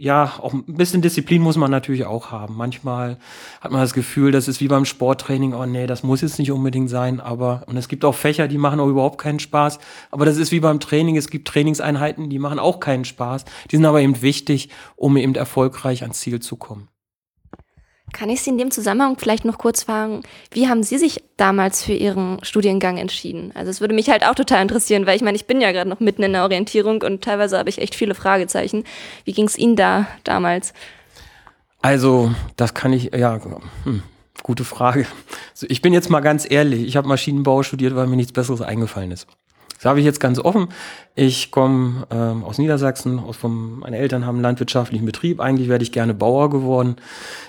ja, auch ein bisschen Disziplin muss man natürlich auch haben. Manchmal hat man das Gefühl, das ist wie beim Sporttraining, oh nee, das muss jetzt nicht unbedingt sein, aber, und es gibt auch Fächer, die machen auch überhaupt keinen Spaß, aber das ist wie beim Training, es gibt Trainingseinheiten, die machen auch keinen Spaß, die sind aber eben wichtig, um eben erfolgreich ans Ziel zu kommen. Kann ich Sie in dem Zusammenhang vielleicht noch kurz fragen, wie haben Sie sich damals für Ihren Studiengang entschieden? Also es würde mich halt auch total interessieren, weil ich meine, ich bin ja gerade noch mitten in der Orientierung und teilweise habe ich echt viele Fragezeichen. Wie ging es Ihnen da damals? Also, das kann ich, ja, hm, gute Frage. Also ich bin jetzt mal ganz ehrlich, ich habe Maschinenbau studiert, weil mir nichts Besseres eingefallen ist. Habe ich jetzt ganz offen. Ich komme ähm, aus Niedersachsen, aus vom, meine Eltern haben einen landwirtschaftlichen Betrieb. Eigentlich wäre ich gerne Bauer geworden.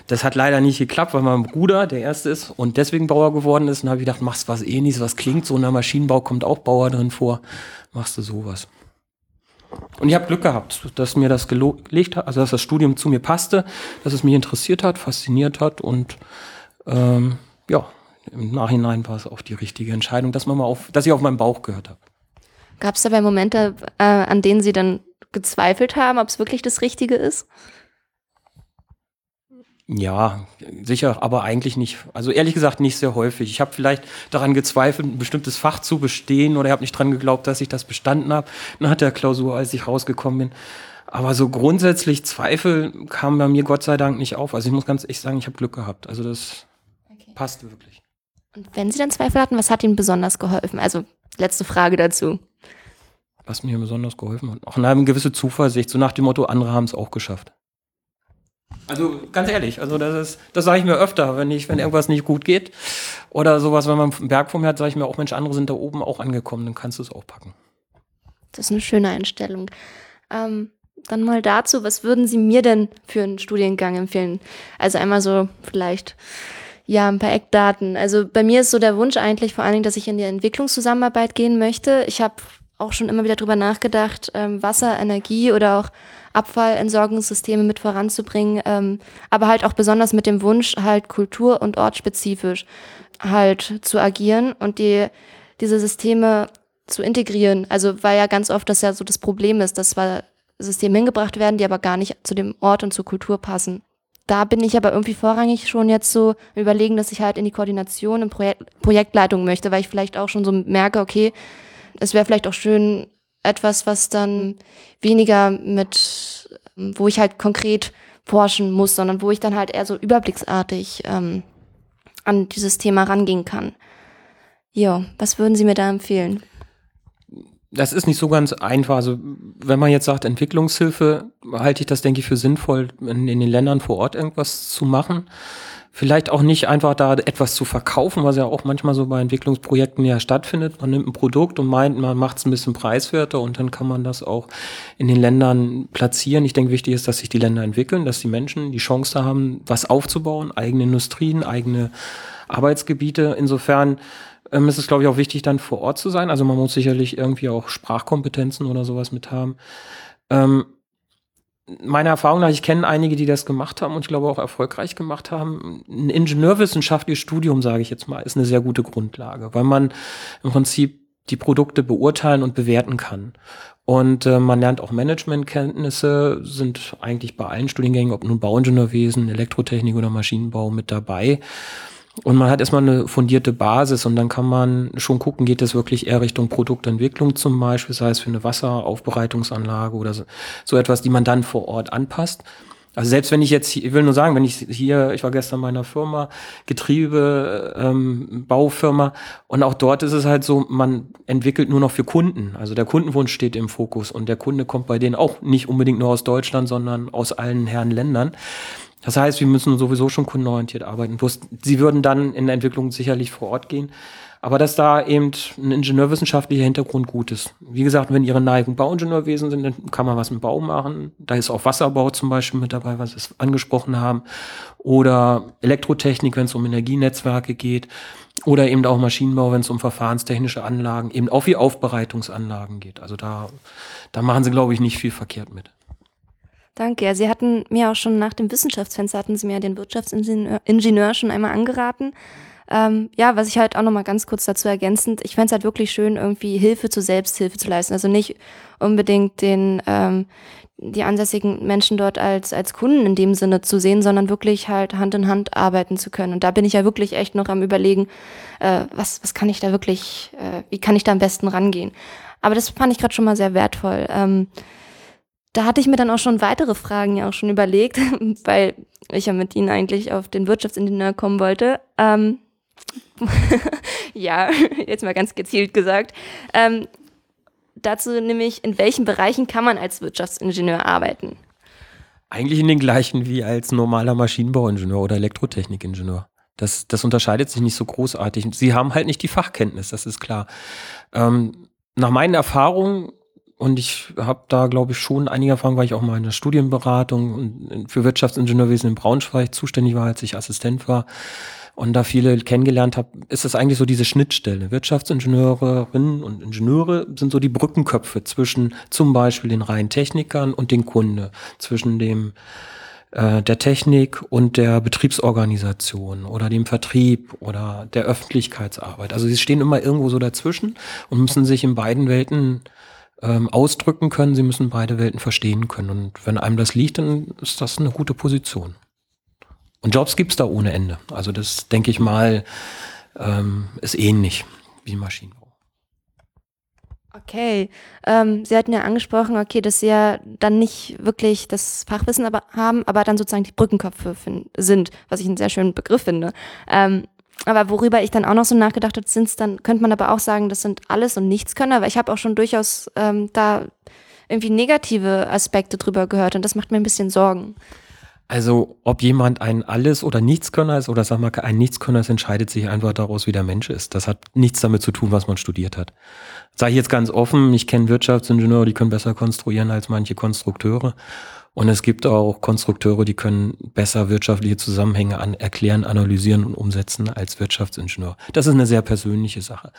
Das hat leider nicht geklappt, weil mein Bruder der Erste ist und deswegen Bauer geworden ist. Und habe ich gedacht, machst was ähnliches, was klingt so. In der Maschinenbau kommt auch Bauer drin vor. Machst du sowas. Und ich habe Glück gehabt, dass mir das gelegt hat, also dass das Studium zu mir passte, dass es mich interessiert hat, fasziniert hat und ähm, ja, im Nachhinein war es auch die richtige Entscheidung, dass man mal auf, dass ich auf meinen Bauch gehört habe. Gab es dabei Momente, äh, an denen Sie dann gezweifelt haben, ob es wirklich das Richtige ist? Ja, sicher, aber eigentlich nicht. Also ehrlich gesagt nicht sehr häufig. Ich habe vielleicht daran gezweifelt, ein bestimmtes Fach zu bestehen oder ich habe nicht dran geglaubt, dass ich das bestanden habe. Nach der Klausur, als ich rausgekommen bin. Aber so grundsätzlich Zweifel kamen bei mir Gott sei Dank nicht auf. Also ich muss ganz ehrlich sagen, ich habe Glück gehabt. Also das okay. passt wirklich. Und wenn Sie dann Zweifel hatten, was hat Ihnen besonders geholfen? Also letzte Frage dazu was mir besonders geholfen hat. Auch eine gewisse Zuversicht, so nach dem Motto, andere haben es auch geschafft. Also ganz ehrlich, also das ist, das sage ich mir öfter, wenn ich, wenn irgendwas nicht gut geht oder sowas, wenn man einen Berg vor mir hat, sage ich mir auch, Mensch, andere sind da oben auch angekommen, dann kannst du es auch packen. Das ist eine schöne Einstellung. Ähm, dann mal dazu, was würden Sie mir denn für einen Studiengang empfehlen? Also einmal so vielleicht ja, ein paar Eckdaten. Also bei mir ist so der Wunsch eigentlich vor allen Dingen, dass ich in die Entwicklungszusammenarbeit gehen möchte. Ich habe auch schon immer wieder drüber nachgedacht, ähm, Wasser, Energie oder auch Abfallentsorgungssysteme mit voranzubringen, ähm, aber halt auch besonders mit dem Wunsch, halt kultur- und ortsspezifisch halt zu agieren und die, diese Systeme zu integrieren. Also weil ja ganz oft das ja so das Problem ist, dass zwar Systeme hingebracht werden, die aber gar nicht zu dem Ort und zur Kultur passen. Da bin ich aber irgendwie vorrangig schon jetzt so überlegen, dass ich halt in die Koordination und Projekt Projektleitung möchte, weil ich vielleicht auch schon so merke, okay, es wäre vielleicht auch schön, etwas, was dann weniger mit wo ich halt konkret forschen muss, sondern wo ich dann halt eher so überblicksartig ähm, an dieses Thema rangehen kann. Ja, was würden Sie mir da empfehlen? Das ist nicht so ganz einfach. Also, wenn man jetzt sagt Entwicklungshilfe, halte ich das, denke ich, für sinnvoll, in, in den Ländern vor Ort irgendwas zu machen. Vielleicht auch nicht einfach da etwas zu verkaufen, was ja auch manchmal so bei Entwicklungsprojekten ja stattfindet. Man nimmt ein Produkt und meint, man macht es ein bisschen preiswerter und dann kann man das auch in den Ländern platzieren. Ich denke, wichtig ist, dass sich die Länder entwickeln, dass die Menschen die Chance haben, was aufzubauen, eigene Industrien, eigene Arbeitsgebiete. Insofern ähm, ist es, glaube ich, auch wichtig, dann vor Ort zu sein. Also man muss sicherlich irgendwie auch Sprachkompetenzen oder sowas mit haben. Ähm, meine Erfahrung nach, ich kenne einige, die das gemacht haben und ich glaube auch erfolgreich gemacht haben. Ein ingenieurwissenschaftliches Studium, sage ich jetzt mal, ist eine sehr gute Grundlage, weil man im Prinzip die Produkte beurteilen und bewerten kann. Und äh, man lernt auch Managementkenntnisse, sind eigentlich bei allen Studiengängen, ob nun Bauingenieurwesen, Elektrotechnik oder Maschinenbau mit dabei. Und man hat erstmal eine fundierte Basis und dann kann man schon gucken, geht es wirklich eher Richtung Produktentwicklung zum Beispiel, sei es für eine Wasseraufbereitungsanlage oder so, so etwas, die man dann vor Ort anpasst. Also selbst wenn ich jetzt, ich will nur sagen, wenn ich hier, ich war gestern bei einer Firma, Getriebe, ähm, Baufirma, und auch dort ist es halt so, man entwickelt nur noch für Kunden. Also der Kundenwunsch steht im Fokus und der Kunde kommt bei denen auch nicht unbedingt nur aus Deutschland, sondern aus allen Herren Ländern. Das heißt, wir müssen sowieso schon kundenorientiert arbeiten. Bloß, sie würden dann in der Entwicklung sicherlich vor Ort gehen. Aber dass da eben ein ingenieurwissenschaftlicher Hintergrund gut ist. Wie gesagt, wenn Ihre Neigung Bauingenieurwesen sind, dann kann man was mit Bau machen. Da ist auch Wasserbau zum Beispiel mit dabei, was wir angesprochen haben. Oder Elektrotechnik, wenn es um Energienetzwerke geht. Oder eben auch Maschinenbau, wenn es um verfahrenstechnische Anlagen, eben auch wie Aufbereitungsanlagen geht. Also da, da machen sie, glaube ich, nicht viel verkehrt mit. Danke. Ja, Sie hatten mir auch schon nach dem Wissenschaftsfenster hatten Sie mir den Wirtschaftsingenieur Ingenieur schon einmal angeraten. Ähm, ja, was ich halt auch nochmal ganz kurz dazu ergänzend, ich fände es halt wirklich schön, irgendwie Hilfe zur Selbsthilfe zu leisten. Also nicht unbedingt den, ähm, die ansässigen Menschen dort als, als Kunden in dem Sinne zu sehen, sondern wirklich halt Hand in Hand arbeiten zu können. Und da bin ich ja wirklich echt noch am überlegen, äh, was, was kann ich da wirklich, äh, wie kann ich da am besten rangehen. Aber das fand ich gerade schon mal sehr wertvoll. Ähm, da hatte ich mir dann auch schon weitere Fragen ja auch schon überlegt, weil ich ja mit Ihnen eigentlich auf den Wirtschaftsingenieur kommen wollte. Ähm, ja, jetzt mal ganz gezielt gesagt. Ähm, dazu nämlich, in welchen Bereichen kann man als Wirtschaftsingenieur arbeiten? Eigentlich in den gleichen wie als normaler Maschinenbauingenieur oder Elektrotechnikingenieur. Das, das unterscheidet sich nicht so großartig. Sie haben halt nicht die Fachkenntnis, das ist klar. Ähm, nach meinen Erfahrungen und ich habe da, glaube ich, schon einige Erfahrungen, weil ich auch mal in der Studienberatung für Wirtschaftsingenieurwesen in Braunschweig zuständig war, als ich Assistent war und da viele kennengelernt habe, ist das eigentlich so diese Schnittstelle. Wirtschaftsingenieurinnen und Ingenieure sind so die Brückenköpfe zwischen zum Beispiel den reinen Technikern und den Kunde, zwischen dem äh, der Technik und der Betriebsorganisation oder dem Vertrieb oder der Öffentlichkeitsarbeit. Also sie stehen immer irgendwo so dazwischen und müssen sich in beiden Welten ähm, ausdrücken können, sie müssen beide Welten verstehen können. Und wenn einem das liegt, dann ist das eine gute Position. Und Jobs gibt's da ohne Ende. Also das, denke ich mal, ähm, ist ähnlich wie Maschinenbau. Okay, ähm, Sie hatten ja angesprochen, okay, dass Sie ja dann nicht wirklich das Fachwissen aber haben, aber dann sozusagen die Brückenköpfe sind, was ich einen sehr schönen Begriff finde. Ähm, aber worüber ich dann auch noch so nachgedacht habe, sind dann, könnte man aber auch sagen, das sind alles und Nichtskönner, weil ich habe auch schon durchaus ähm, da irgendwie negative Aspekte drüber gehört und das macht mir ein bisschen Sorgen. Also, ob jemand ein Alles- oder Nichtskönner ist oder sagen wir ein Nichtskönner ist, entscheidet sich einfach daraus, wie der Mensch ist. Das hat nichts damit zu tun, was man studiert hat. Sage ich jetzt ganz offen, ich kenne Wirtschaftsingenieure, die können besser konstruieren als manche Konstrukteure. Und es gibt auch Konstrukteure, die können besser wirtschaftliche Zusammenhänge an, erklären, analysieren und umsetzen als Wirtschaftsingenieur. Das ist eine sehr persönliche Sache.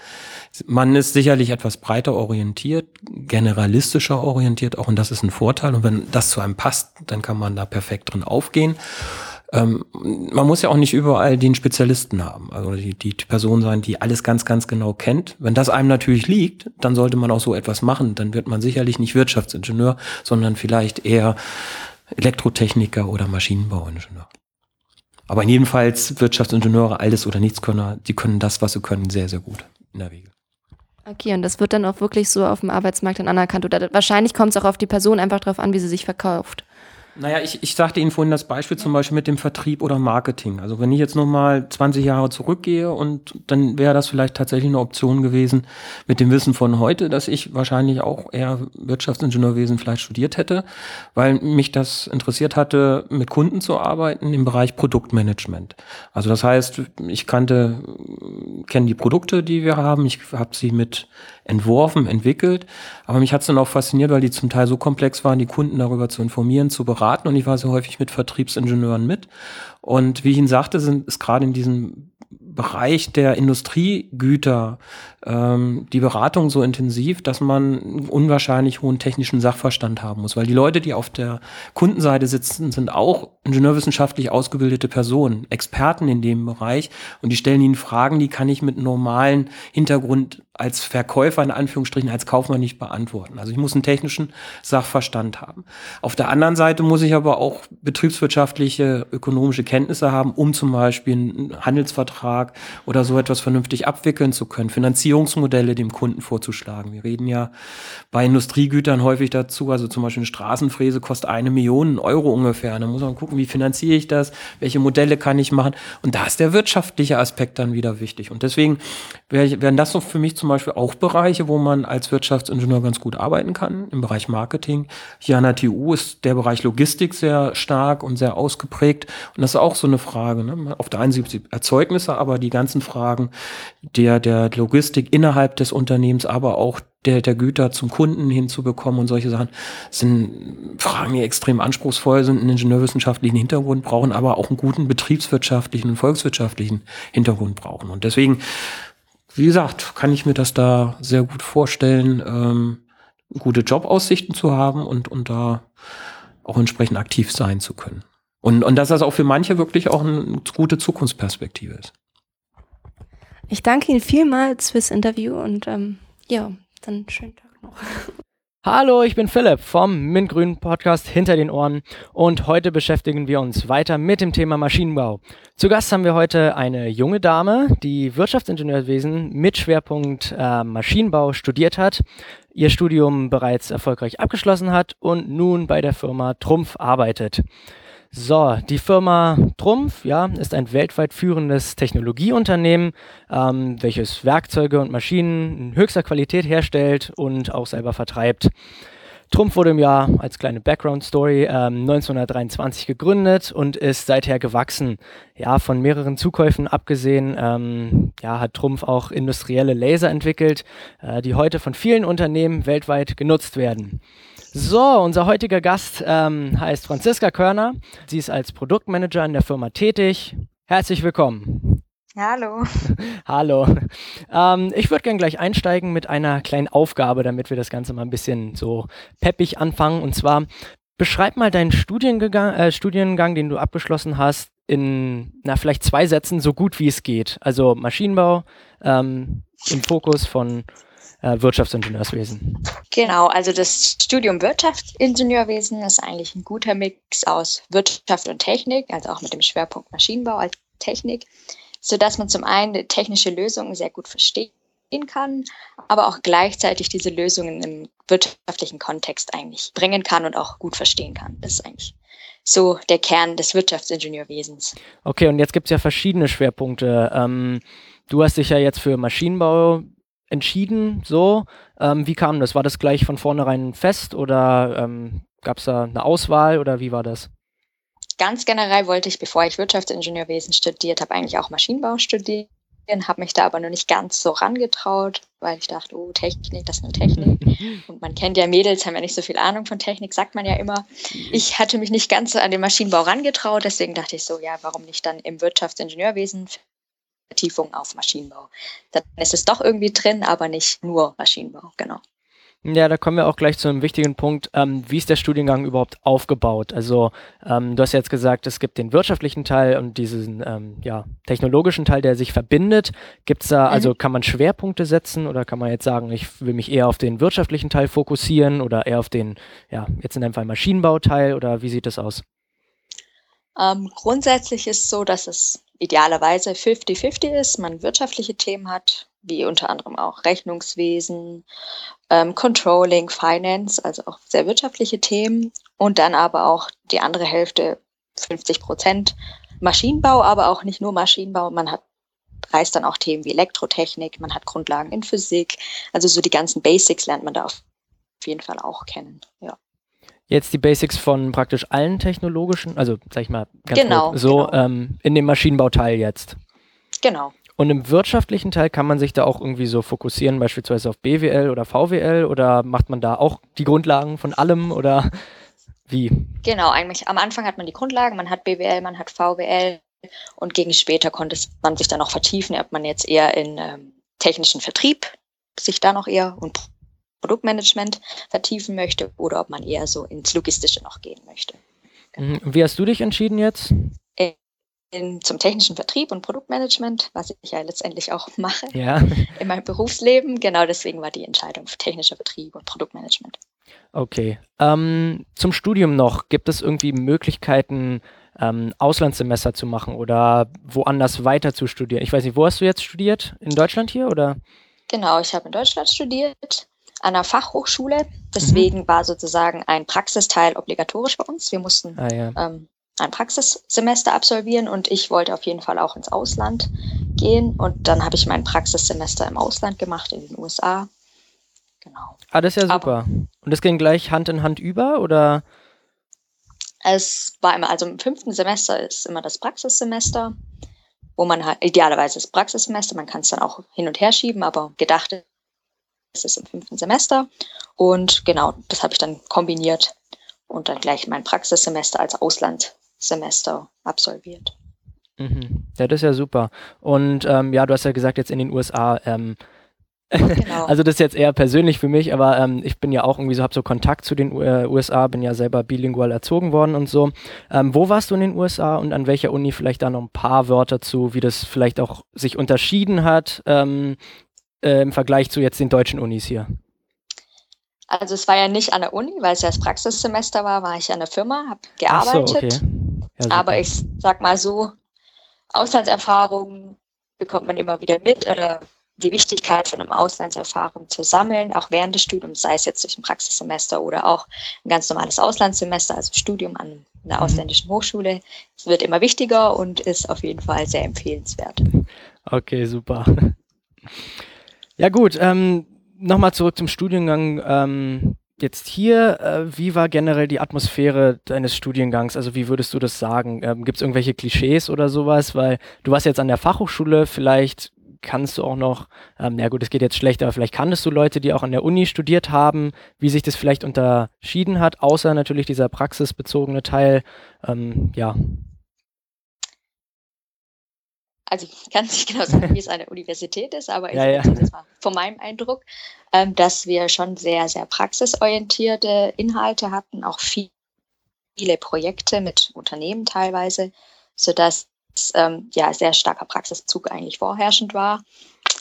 Man ist sicherlich etwas breiter orientiert, generalistischer orientiert auch und das ist ein Vorteil. Und wenn das zu einem passt, dann kann man da perfekt drin aufgehen ähm, man muss ja auch nicht überall den Spezialisten haben, also die, die Person sein, die alles ganz, ganz genau kennt. Wenn das einem natürlich liegt, dann sollte man auch so etwas machen. Dann wird man sicherlich nicht Wirtschaftsingenieur, sondern vielleicht eher Elektrotechniker oder Maschinenbauingenieur. Aber jedenfalls Wirtschaftsingenieure, alles oder nichts können, die können das, was sie können, sehr, sehr gut in der Regel. Okay, und das wird dann auch wirklich so auf dem Arbeitsmarkt dann anerkannt. Oder wahrscheinlich kommt es auch auf die Person einfach darauf an, wie sie sich verkauft. Naja, ich, ich sagte Ihnen vorhin das Beispiel zum Beispiel mit dem Vertrieb oder Marketing. Also wenn ich jetzt nochmal 20 Jahre zurückgehe und dann wäre das vielleicht tatsächlich eine Option gewesen mit dem Wissen von heute, dass ich wahrscheinlich auch eher Wirtschaftsingenieurwesen vielleicht studiert hätte, weil mich das interessiert hatte, mit Kunden zu arbeiten im Bereich Produktmanagement. Also das heißt, ich kannte, kenne die Produkte, die wir haben, ich habe sie mit entworfen, entwickelt. Aber mich hat es dann auch fasziniert, weil die zum Teil so komplex waren, die Kunden darüber zu informieren, zu beraten. Und ich war sehr häufig mit Vertriebsingenieuren mit. Und wie ich Ihnen sagte, sind ist gerade in diesem Bereich der Industriegüter ähm, die Beratung so intensiv, dass man einen unwahrscheinlich hohen technischen Sachverstand haben muss. Weil die Leute, die auf der Kundenseite sitzen, sind auch ingenieurwissenschaftlich ausgebildete Personen, Experten in dem Bereich. Und die stellen ihnen Fragen, die kann ich mit normalen Hintergrund als Verkäufer in Anführungsstrichen, als Kaufmann nicht beantworten. Also ich muss einen technischen Sachverstand haben. Auf der anderen Seite muss ich aber auch betriebswirtschaftliche, ökonomische Kenntnisse haben, um zum Beispiel einen Handelsvertrag oder so etwas vernünftig abwickeln zu können, Finanzierungsmodelle dem Kunden vorzuschlagen. Wir reden ja bei Industriegütern häufig dazu, also zum Beispiel eine Straßenfräse kostet eine Million Euro ungefähr. Da muss man gucken, wie finanziere ich das, welche Modelle kann ich machen. Und da ist der wirtschaftliche Aspekt dann wieder wichtig. Und deswegen wären das so für mich zum Beispiel auch Bereiche, wo man als Wirtschaftsingenieur ganz gut arbeiten kann, im Bereich Marketing. Hier an der TU ist der Bereich Logistik sehr stark und sehr ausgeprägt. Und das ist auch so eine Frage. Ne? Auf der einen Seite Erzeugnisse, aber die ganzen Fragen der, der Logistik innerhalb des Unternehmens, aber auch der, der Güter zum Kunden hinzubekommen und solche Sachen sind Fragen, die extrem anspruchsvoll sind, einen ingenieurwissenschaftlichen Hintergrund brauchen, aber auch einen guten betriebswirtschaftlichen und volkswirtschaftlichen Hintergrund brauchen. Und deswegen wie gesagt, kann ich mir das da sehr gut vorstellen, ähm, gute Jobaussichten zu haben und, und da auch entsprechend aktiv sein zu können. Und, und dass das auch für manche wirklich auch eine gute Zukunftsperspektive ist. Ich danke Ihnen vielmals fürs Interview und ähm, ja, dann schönen Tag noch. Hallo, ich bin Philipp vom Mintgrün Podcast Hinter den Ohren und heute beschäftigen wir uns weiter mit dem Thema Maschinenbau. Zu Gast haben wir heute eine junge Dame, die Wirtschaftsingenieurwesen mit Schwerpunkt äh, Maschinenbau studiert hat, ihr Studium bereits erfolgreich abgeschlossen hat und nun bei der Firma Trumpf arbeitet. So, die Firma Trumpf ja, ist ein weltweit führendes Technologieunternehmen, ähm, welches Werkzeuge und Maschinen in höchster Qualität herstellt und auch selber vertreibt. Trumpf wurde im Jahr als kleine Background-Story ähm, 1923 gegründet und ist seither gewachsen. Ja, von mehreren Zukäufen abgesehen, ähm, ja, hat Trumpf auch industrielle Laser entwickelt, äh, die heute von vielen Unternehmen weltweit genutzt werden. So, unser heutiger Gast ähm, heißt Franziska Körner. Sie ist als Produktmanager in der Firma tätig. Herzlich willkommen. Hallo. Hallo. Ähm, ich würde gerne gleich einsteigen mit einer kleinen Aufgabe, damit wir das Ganze mal ein bisschen so peppig anfangen. Und zwar, beschreib mal deinen Studiengang, äh, Studiengang, den du abgeschlossen hast, in na, vielleicht zwei Sätzen so gut wie es geht. Also Maschinenbau ähm, im Fokus von äh, Wirtschaftsingenieurswesen. Genau, also das Studium Wirtschaftsingenieurwesen ist eigentlich ein guter Mix aus Wirtschaft und Technik, also auch mit dem Schwerpunkt Maschinenbau als Technik, sodass man zum einen technische Lösungen sehr gut verstehen kann, aber auch gleichzeitig diese Lösungen im wirtschaftlichen Kontext eigentlich bringen kann und auch gut verstehen kann. Das ist eigentlich so der Kern des Wirtschaftsingenieurwesens. Okay, und jetzt gibt es ja verschiedene Schwerpunkte. Ähm, du hast dich ja jetzt für Maschinenbau entschieden, so. Ähm, wie kam das? War das gleich von vornherein fest oder ähm, gab es da eine Auswahl oder wie war das? Ganz generell wollte ich, bevor ich Wirtschaftsingenieurwesen studiert habe, eigentlich auch Maschinenbau studieren, habe mich da aber noch nicht ganz so rangetraut, weil ich dachte, oh, Technik, das ist nur Technik. Und man kennt ja Mädels, haben ja nicht so viel Ahnung von Technik, sagt man ja immer. Ich hatte mich nicht ganz so an den Maschinenbau rangetraut, deswegen dachte ich so, ja, warum nicht dann im Wirtschaftsingenieurwesen Vertiefung auf Maschinenbau. Dann ist es doch irgendwie drin, aber nicht nur Maschinenbau, genau. Ja, da kommen wir auch gleich zu einem wichtigen Punkt. Ähm, wie ist der Studiengang überhaupt aufgebaut? Also, ähm, du hast jetzt gesagt, es gibt den wirtschaftlichen Teil und diesen ähm, ja, technologischen Teil, der sich verbindet. Gibt es da, mhm. also kann man Schwerpunkte setzen oder kann man jetzt sagen, ich will mich eher auf den wirtschaftlichen Teil fokussieren oder eher auf den, ja, jetzt in einem Fall Maschinenbauteil oder wie sieht das aus? Ähm, grundsätzlich ist es so, dass es idealerweise 50-50 ist, man wirtschaftliche Themen hat, wie unter anderem auch Rechnungswesen, ähm, Controlling, Finance, also auch sehr wirtschaftliche Themen und dann aber auch die andere Hälfte, 50 Prozent Maschinenbau, aber auch nicht nur Maschinenbau. Man hat reißt dann auch Themen wie Elektrotechnik, man hat Grundlagen in Physik, also so die ganzen Basics lernt man da auf jeden Fall auch kennen. Ja. Jetzt die Basics von praktisch allen technologischen, also sag ich mal ganz Genau, grob, so genau. Ähm, in dem Maschinenbauteil jetzt. Genau. Und im wirtschaftlichen Teil kann man sich da auch irgendwie so fokussieren, beispielsweise auf BWL oder VWL oder macht man da auch die Grundlagen von allem oder wie? Genau, eigentlich am Anfang hat man die Grundlagen, man hat BWL, man hat VWL und gegen später konnte man sich dann noch vertiefen, ob man jetzt eher in ähm, technischen Vertrieb sich da noch eher und Produktmanagement vertiefen möchte oder ob man eher so ins Logistische noch gehen möchte. Mhm. Wie hast du dich entschieden jetzt? In, zum technischen Vertrieb und Produktmanagement, was ich ja letztendlich auch mache Ja, in meinem Berufsleben. Genau deswegen war die Entscheidung für technischer Vertrieb und Produktmanagement. okay. Ähm, zum Studium noch, gibt es irgendwie Möglichkeiten, ähm, Auslandssemester zu machen oder woanders weiter zu studieren? Ich weiß nicht, wo hast du jetzt studiert? In Deutschland hier oder? Genau, ich habe in Deutschland studiert, an einer Fachhochschule. Deswegen war sozusagen ein Praxisteil obligatorisch bei uns. Wir mussten Ah ja. ähm, ein Praxissemester absolvieren und ich wollte auf jeden Fall auch ins Ausland gehen. Und dann habe ich mein Praxissemester im Ausland gemacht, in den USA. Genau. Ah, das ist ja Aber- super. Und das ging gleich Hand in Hand über oder? Es war immer, also im fünften Semester ist immer das Praxissemester, wo man halt, idealerweise das Praxissemester, man kann es dann auch hin und her schieben, aber gedacht ist es im fünften Semester. Und genau, das habe ich dann kombiniert und dann gleich mein Praxissemester als Auslandssemester absolviert. Mhm. Ja, das ist ja super. Und ähm, ja, du hast ja gesagt, jetzt in den USA. Ähm, Genau. also das ist jetzt eher persönlich für mich, aber ähm, ich bin ja auch irgendwie so, habe so Kontakt zu den U äh, USA, bin ja selber bilingual erzogen worden und so. Ähm, wo warst du in den USA und an welcher Uni vielleicht da noch ein paar Wörter zu, wie das vielleicht auch sich unterschieden hat ähm, äh, im Vergleich zu jetzt den deutschen Unis hier? Also es war ja nicht an der Uni, weil es ja das Praxissemester war, war ich an der Firma, habe Ach so, gearbeitet. okay. Ja. Aber ich sag mal so, Auslandserfahrungen bekommt man immer wieder mit oder die Wichtigkeit von einem Auslandserfahrung zu sammeln, auch während des Studiums, sei es jetzt durch ein Praxissemester oder auch ein ganz normales Auslandssemester, also Studium an einer Mhm. ausländischen Hochschule. Es wird immer wichtiger und ist auf jeden Fall sehr empfehlenswert. Okay, super. Ja gut, ähm, nochmal zurück zum Studiengang. Ähm, jetzt hier, äh, wie war generell die Atmosphäre deines Studiengangs? Also wie würdest du das sagen? Ähm, Gibt es irgendwelche Klischees oder sowas? Weil du warst jetzt an der Fachhochschule, vielleicht kannst du auch noch, ähm, ja gut, es geht jetzt schlecht, aber vielleicht kanntest du Leute, die auch an der Uni studiert haben, wie sich das vielleicht unterschieden hat, außer natürlich dieser praxisbezogene Teil. Ähm, ja, Also ich kann nicht genau sagen, wie es an der Universität ist, aber ich Ja, das mal von meinem Eindruck, ähm, dass wir schon sehr, sehr praxisorientierte Inhalte hatten, auch viel, viele Projekte mit Unternehmen teilweise, sodass ähm, ja sehr starker Praxiszug eigentlich vorherrschend war.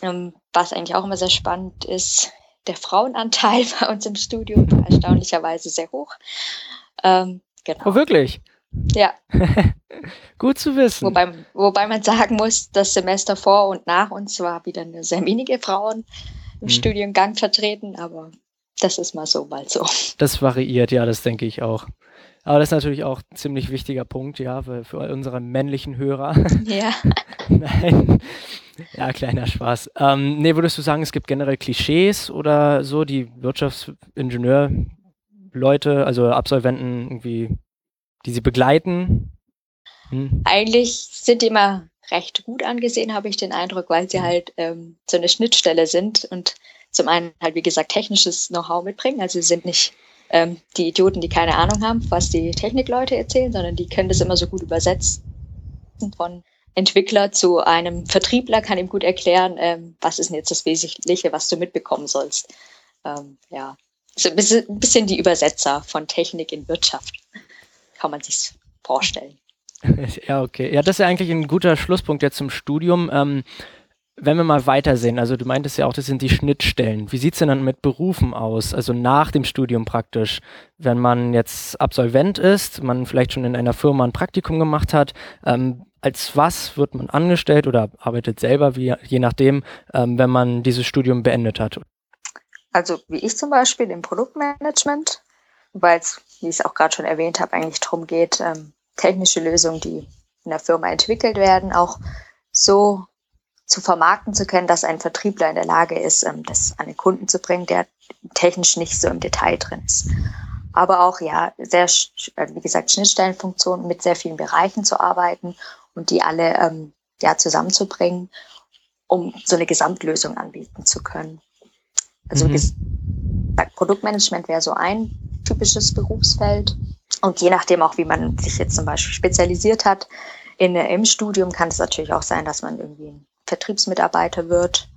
Ähm, was eigentlich auch immer sehr spannend ist, der Frauenanteil bei uns im Studium war erstaunlicherweise sehr hoch. Ähm, genau. oh wirklich? Ja, Gut zu wissen. Wobei, wobei man sagen muss, das Semester vor und nach uns war wieder nur sehr wenige Frauen im Mhm. Studiengang vertreten, aber das ist mal so, mal so. Das variiert, ja, das denke ich auch. Aber das ist natürlich auch ein ziemlich wichtiger Punkt, ja, für, für unsere männlichen Hörer. Ja. Nein. Ja, kleiner Spaß. Ähm, nee, würdest du sagen, es gibt generell Klischees oder so, die Wirtschaftsingenieurleute, also Absolventen irgendwie, die sie begleiten? Hm? Eigentlich sind die immer recht gut angesehen, habe ich den Eindruck, weil sie halt ähm, so eine Schnittstelle sind und zum einen halt, wie gesagt, technisches Know-how mitbringen. Also sie sind nicht ähm, die Idioten, die keine Ahnung haben, was die Technikleute erzählen, sondern die können das immer so gut übersetzen von Entwickler zu einem Vertriebler, kann ihm gut erklären, ähm, was ist denn jetzt das Wesentliche, was du mitbekommen sollst. Ähm, ja, so ein bisschen, ein bisschen die Übersetzer von Technik in Wirtschaft, kann man sich vorstellen. Ja, okay. Ja, das ist ja eigentlich ein guter Schlusspunkt jetzt zum Studium. Ähm, wenn wir mal weitersehen, also du meintest ja auch, das sind die Schnittstellen. Wie sieht es denn dann mit Berufen aus? Also nach dem Studium praktisch. Wenn man jetzt Absolvent ist, man vielleicht schon in einer Firma ein Praktikum gemacht hat, ähm, als was wird man angestellt oder arbeitet selber, wie, je nachdem, ähm, wenn man dieses Studium beendet hat? Also wie ich zum Beispiel im Produktmanagement weil es, wie ich es auch gerade schon erwähnt habe, eigentlich darum geht, ähm, technische Lösungen, die in der Firma entwickelt werden, auch so zu vermarkten zu können, dass ein Vertriebler in der Lage ist, ähm, das an den Kunden zu bringen, der technisch nicht so im Detail drin ist. Aber auch, ja, sehr, äh, wie gesagt, Schnittstellenfunktionen mit sehr vielen Bereichen zu arbeiten und die alle ähm, ja, zusammenzubringen, um so eine Gesamtlösung anbieten zu können. Also mhm. gesagt, Produktmanagement wäre so ein typisches Berufsfeld. Und je nachdem auch, wie man sich jetzt zum Beispiel spezialisiert hat, in, im Studium kann es natürlich auch sein, dass man irgendwie ein Vertriebsmitarbeiter wird,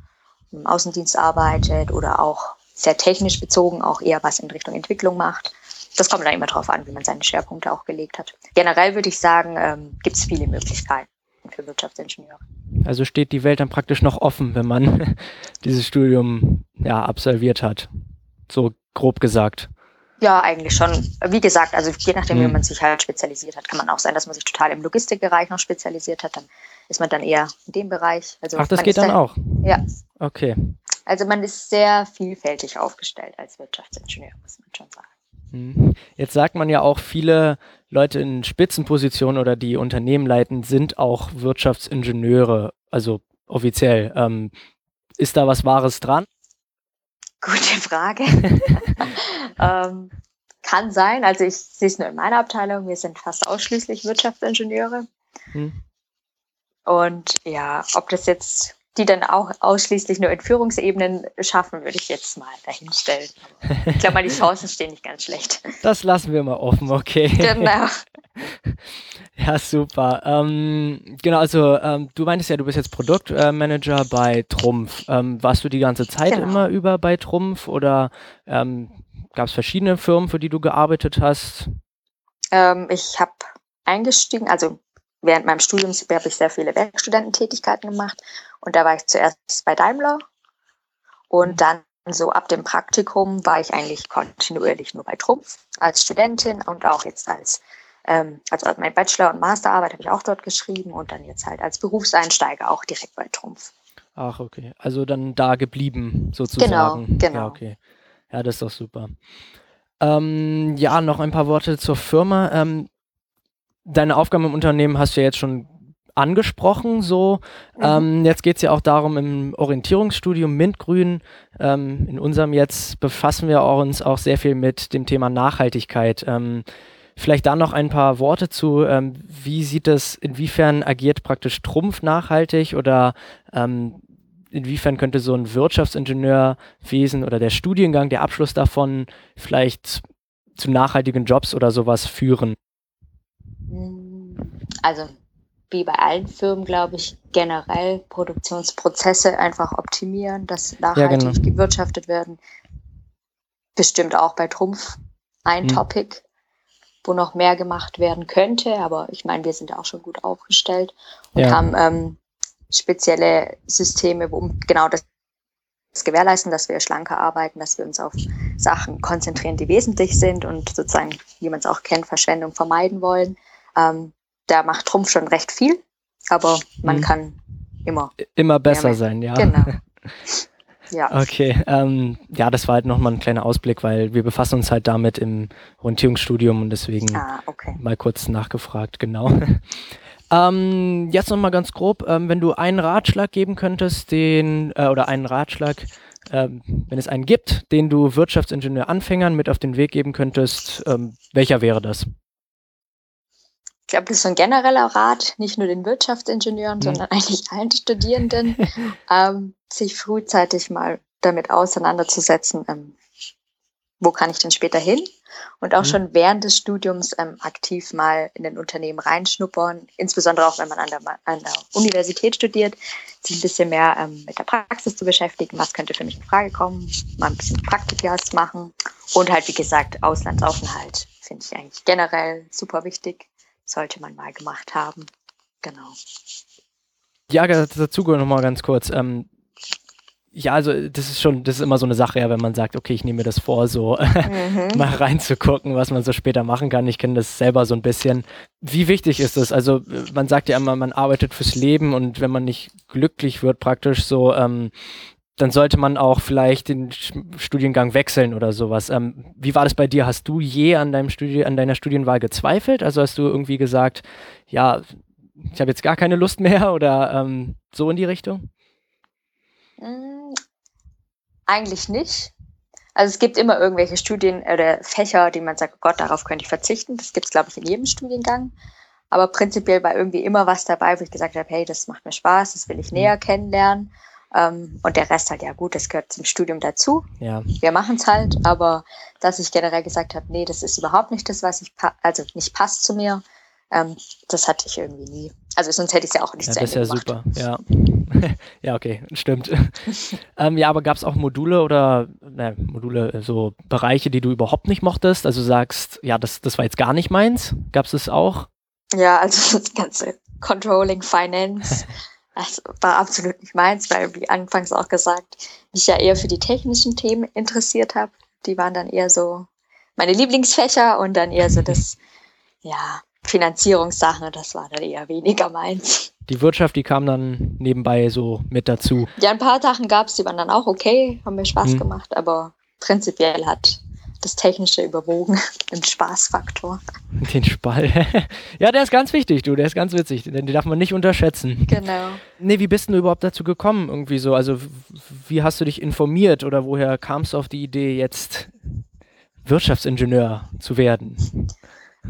im Außendienst arbeitet oder auch sehr technisch bezogen auch eher was in Richtung Entwicklung macht. Das kommt dann immer darauf an, wie man seine Schwerpunkte auch gelegt hat. Generell würde ich sagen, ähm, gibt es viele Möglichkeiten für Wirtschaftsingenieure. Also steht die Welt dann praktisch noch offen, wenn man dieses Studium ja, absolviert hat. So grob gesagt. Ja, eigentlich schon. Wie gesagt, also je nachdem, hm. wie man sich halt spezialisiert hat, kann man auch sein, dass man sich total im Logistikbereich noch spezialisiert hat. Dann ist man dann eher in dem Bereich. Also Ach, das geht dann, dann auch? Ja. Okay. Also man ist sehr vielfältig aufgestellt als Wirtschaftsingenieur, muss man schon sagen. Hm. Jetzt sagt man ja auch, viele Leute in Spitzenpositionen oder die Unternehmen leiten, sind auch Wirtschaftsingenieure, also offiziell. Ähm, ist da was Wahres dran? Gute Frage. ähm, kann sein. Also ich sehe es nur in meiner Abteilung. Wir sind fast ausschließlich Wirtschaftsingenieure. Hm. Und ja, ob das jetzt die dann auch ausschließlich nur in Führungsebenen schaffen, würde ich jetzt mal dahinstellen. Ich glaube mal, die Chancen stehen nicht ganz schlecht. Das lassen wir mal offen, okay. Genau. Ja, super. Ähm, genau, also ähm, du meintest ja, du bist jetzt Produktmanager bei Trumpf. Ähm, warst du die ganze Zeit genau. immer über bei Trumpf oder ähm, gab es verschiedene Firmen, für die du gearbeitet hast? Ähm, ich habe eingestiegen, also während meinem Studium habe ich sehr viele Werkstudententätigkeiten gemacht und da war ich zuerst bei Daimler und dann so ab dem Praktikum war ich eigentlich kontinuierlich nur bei Trumpf als Studentin und auch jetzt als ähm, also mein Bachelor- und Masterarbeit habe ich auch dort geschrieben und dann jetzt halt als Berufseinsteiger auch direkt bei Trumpf. Ach, okay. Also dann da geblieben, sozusagen. Genau, genau. Ja, okay. Ja, das ist doch super. Ähm, ja, noch ein paar Worte zur Firma. Ähm, deine Aufgaben im Unternehmen hast du ja jetzt schon angesprochen. So, mhm. ähm, jetzt geht es ja auch darum, im Orientierungsstudium Mintgrün, ähm, in unserem jetzt befassen wir uns auch sehr viel mit dem Thema Nachhaltigkeit. Ähm, vielleicht da noch ein paar Worte zu, ähm, wie sieht es, inwiefern agiert praktisch Trumpf nachhaltig oder ähm, inwiefern könnte so ein Wirtschaftsingenieurwesen oder der Studiengang, der Abschluss davon vielleicht zu nachhaltigen Jobs oder sowas führen? Also wie bei allen Firmen, glaube ich, generell Produktionsprozesse einfach optimieren, dass nachhaltig ja, genau. gewirtschaftet werden. Bestimmt auch bei Trumpf ein hm. Topic, wo noch mehr gemacht werden könnte. Aber ich meine, wir sind ja auch schon gut aufgestellt und ja. haben ähm, spezielle Systeme, wo um genau das gewährleisten, dass wir schlanker arbeiten, dass wir uns auf Sachen konzentrieren, die wesentlich sind und sozusagen, wie man es auch kennt, Verschwendung vermeiden wollen. Ähm, da macht Trumpf schon recht viel, aber man mhm. kann immer. Immer besser mehr. sein, ja. Genau. Ja. Okay, ähm, ja, das war halt nochmal ein kleiner Ausblick, weil wir befassen uns halt damit im Orientierungsstudium und deswegen ah, okay. mal kurz nachgefragt, genau. ähm, jetzt nochmal ganz grob, ähm, wenn du einen Ratschlag geben könntest, den, äh, oder einen Ratschlag, ähm, wenn es einen gibt, den du Wirtschaftsingenieur-Anfängern mit auf den Weg geben könntest, ähm, welcher wäre das? Ich glaube, das ist so ein genereller Rat, nicht nur den Wirtschaftsingenieuren, mhm. sondern eigentlich allen Studierenden, ähm, sich frühzeitig mal damit auseinanderzusetzen, ähm, wo kann ich denn später hin? Und auch mhm. schon während des Studiums ähm, aktiv mal in den Unternehmen reinschnuppern, insbesondere auch wenn man an der, an der Universität studiert, sich ein bisschen mehr ähm, mit der Praxis zu beschäftigen, was könnte für mich in Frage kommen, mal ein bisschen Praktikas machen und halt, wie gesagt, Auslandsaufenthalt finde ich eigentlich generell super wichtig sollte man mal gemacht haben. Genau. Ja, dazu noch mal ganz kurz. Ähm, ja, also das ist schon, das ist immer so eine Sache, ja, wenn man sagt, okay, ich nehme mir das vor, so mhm. mal reinzugucken, was man so später machen kann. Ich kenne das selber so ein bisschen. Wie wichtig ist das? Also man sagt ja immer, man arbeitet fürs Leben und wenn man nicht glücklich wird, praktisch so, ähm, dann sollte man auch vielleicht den Studiengang wechseln oder sowas. Ähm, wie war das bei dir? Hast du je an deinem Studi an deiner Studienwahl gezweifelt? Also hast du irgendwie gesagt, ja, ich habe jetzt gar keine Lust mehr oder ähm, so in die Richtung? Mm, eigentlich nicht. Also es gibt immer irgendwelche Studien oder Fächer, die man sagt, oh Gott, darauf könnte ich verzichten. Das gibt es, glaube ich, in jedem Studiengang. Aber prinzipiell war irgendwie immer was dabei, wo ich gesagt habe, hey, das macht mir Spaß, das will ich mhm. näher kennenlernen. Ähm, und der Rest halt, ja gut, das gehört zum Studium dazu. Ja. Wir machen es halt, aber dass ich generell gesagt habe, nee, das ist überhaupt nicht das, was ich, also nicht passt zu mir, ähm, das hatte ich irgendwie nie. Also sonst hätte ich es ja auch nicht ja, zu Ende Das ist ja super, ja. ja, okay, stimmt. ähm, ja, aber gab es auch Module oder ne, Module, so Bereiche, die du überhaupt nicht mochtest? Also sagst, ja, das, das war jetzt gar nicht meins. Gab es das auch? Ja, also das ganze Controlling Finance, das war absolut nicht meins, weil, wie anfangs auch gesagt, mich ja eher für die technischen Themen interessiert habe. Die waren dann eher so meine Lieblingsfächer und dann eher so das, ja, Finanzierungssachen, das war dann eher weniger meins. Die Wirtschaft, die kam dann nebenbei so mit dazu. Ja, ein paar Sachen gab es, die waren dann auch okay, haben mir Spaß hm. gemacht, aber prinzipiell hat das Technische überwogen, den Spaßfaktor. Den Spall. ja, der ist ganz wichtig, du, der ist ganz witzig, den darf man nicht unterschätzen. Genau. Nee, wie bist du überhaupt dazu gekommen, irgendwie so? Also, wie hast du dich informiert oder woher kamst du auf die Idee, jetzt Wirtschaftsingenieur zu werden?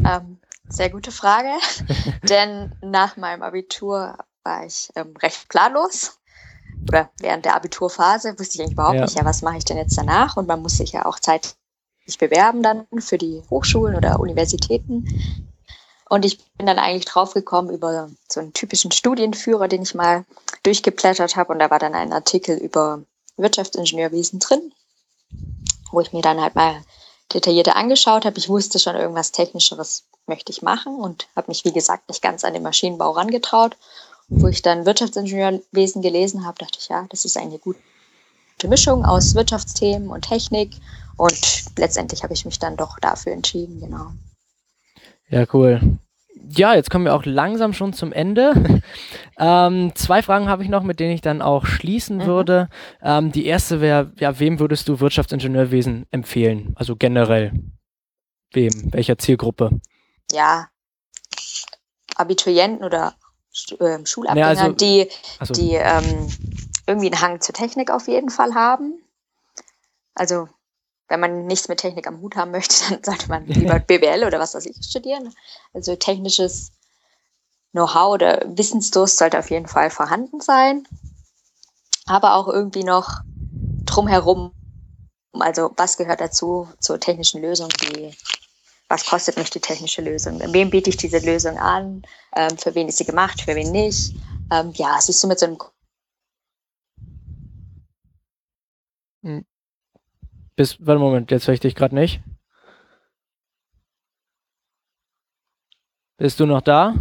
Ähm, sehr gute Frage, denn nach meinem Abitur war ich ähm, recht planlos. Oder während der Abiturphase wusste ich eigentlich überhaupt ja. nicht, ja, was mache ich denn jetzt danach? Und man muss sich ja auch Zeit sich bewerben dann für die Hochschulen oder Universitäten. Und ich bin dann eigentlich draufgekommen über so einen typischen Studienführer, den ich mal durchgeblättert habe. Und da war dann ein Artikel über Wirtschaftsingenieurwesen drin, wo ich mir dann halt mal detaillierter angeschaut habe. Ich wusste schon, irgendwas Technischeres möchte ich machen und habe mich, wie gesagt, nicht ganz an den Maschinenbau rangetraut. Und wo ich dann Wirtschaftsingenieurwesen gelesen habe, dachte ich, ja, das ist eine gute Mischung aus Wirtschaftsthemen und Technik und letztendlich habe ich mich dann doch dafür entschieden, genau. Ja, cool. Ja, jetzt kommen wir auch langsam schon zum Ende. ähm, zwei Fragen habe ich noch, mit denen ich dann auch schließen mhm. würde. Ähm, die erste wäre, ja, wem würdest du Wirtschaftsingenieurwesen empfehlen? Also generell. Wem? Welcher Zielgruppe? Ja, Abiturienten oder äh, Schulabgänger, ja, also, die, also. die ähm, irgendwie einen Hang zur Technik auf jeden Fall haben. Also wenn man nichts mit Technik am Hut haben möchte, dann sollte man lieber BWL oder was weiß ich studieren. Also technisches Know-how oder Wissensdurst sollte auf jeden Fall vorhanden sein. Aber auch irgendwie noch drumherum, also was gehört dazu zur technischen Lösung, die, was kostet mich die technische Lösung, wem biete ich diese Lösung an, ähm, für wen ist sie gemacht, für wen nicht. Ähm, ja, es ist so mit so einem hm. Bis, warte Moment, jetzt höre ich dich gerade nicht. Bist du noch da?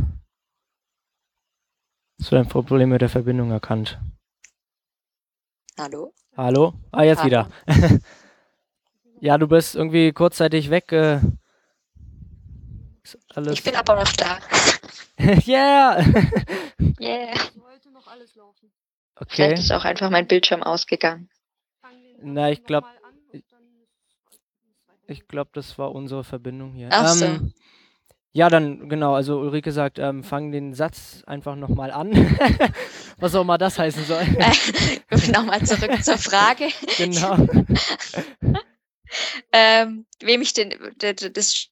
Hast du ein Problem mit der Verbindung erkannt? Hallo? Hallo? Ah, jetzt Hallo. wieder. ja, du bist irgendwie kurzzeitig weg. Äh, ich bin aber noch da. yeah! yeah! Okay. Vielleicht ist auch einfach mein Bildschirm ausgegangen. Na, ich glaube, ich glaube, das war unsere Verbindung hier. Ach so. Ähm, ja, dann, genau, also Ulrike sagt, ähm, fang den Satz einfach nochmal an. Was auch immer das heißen soll. nochmal zurück zur Frage. Genau. ähm, wem ich den, das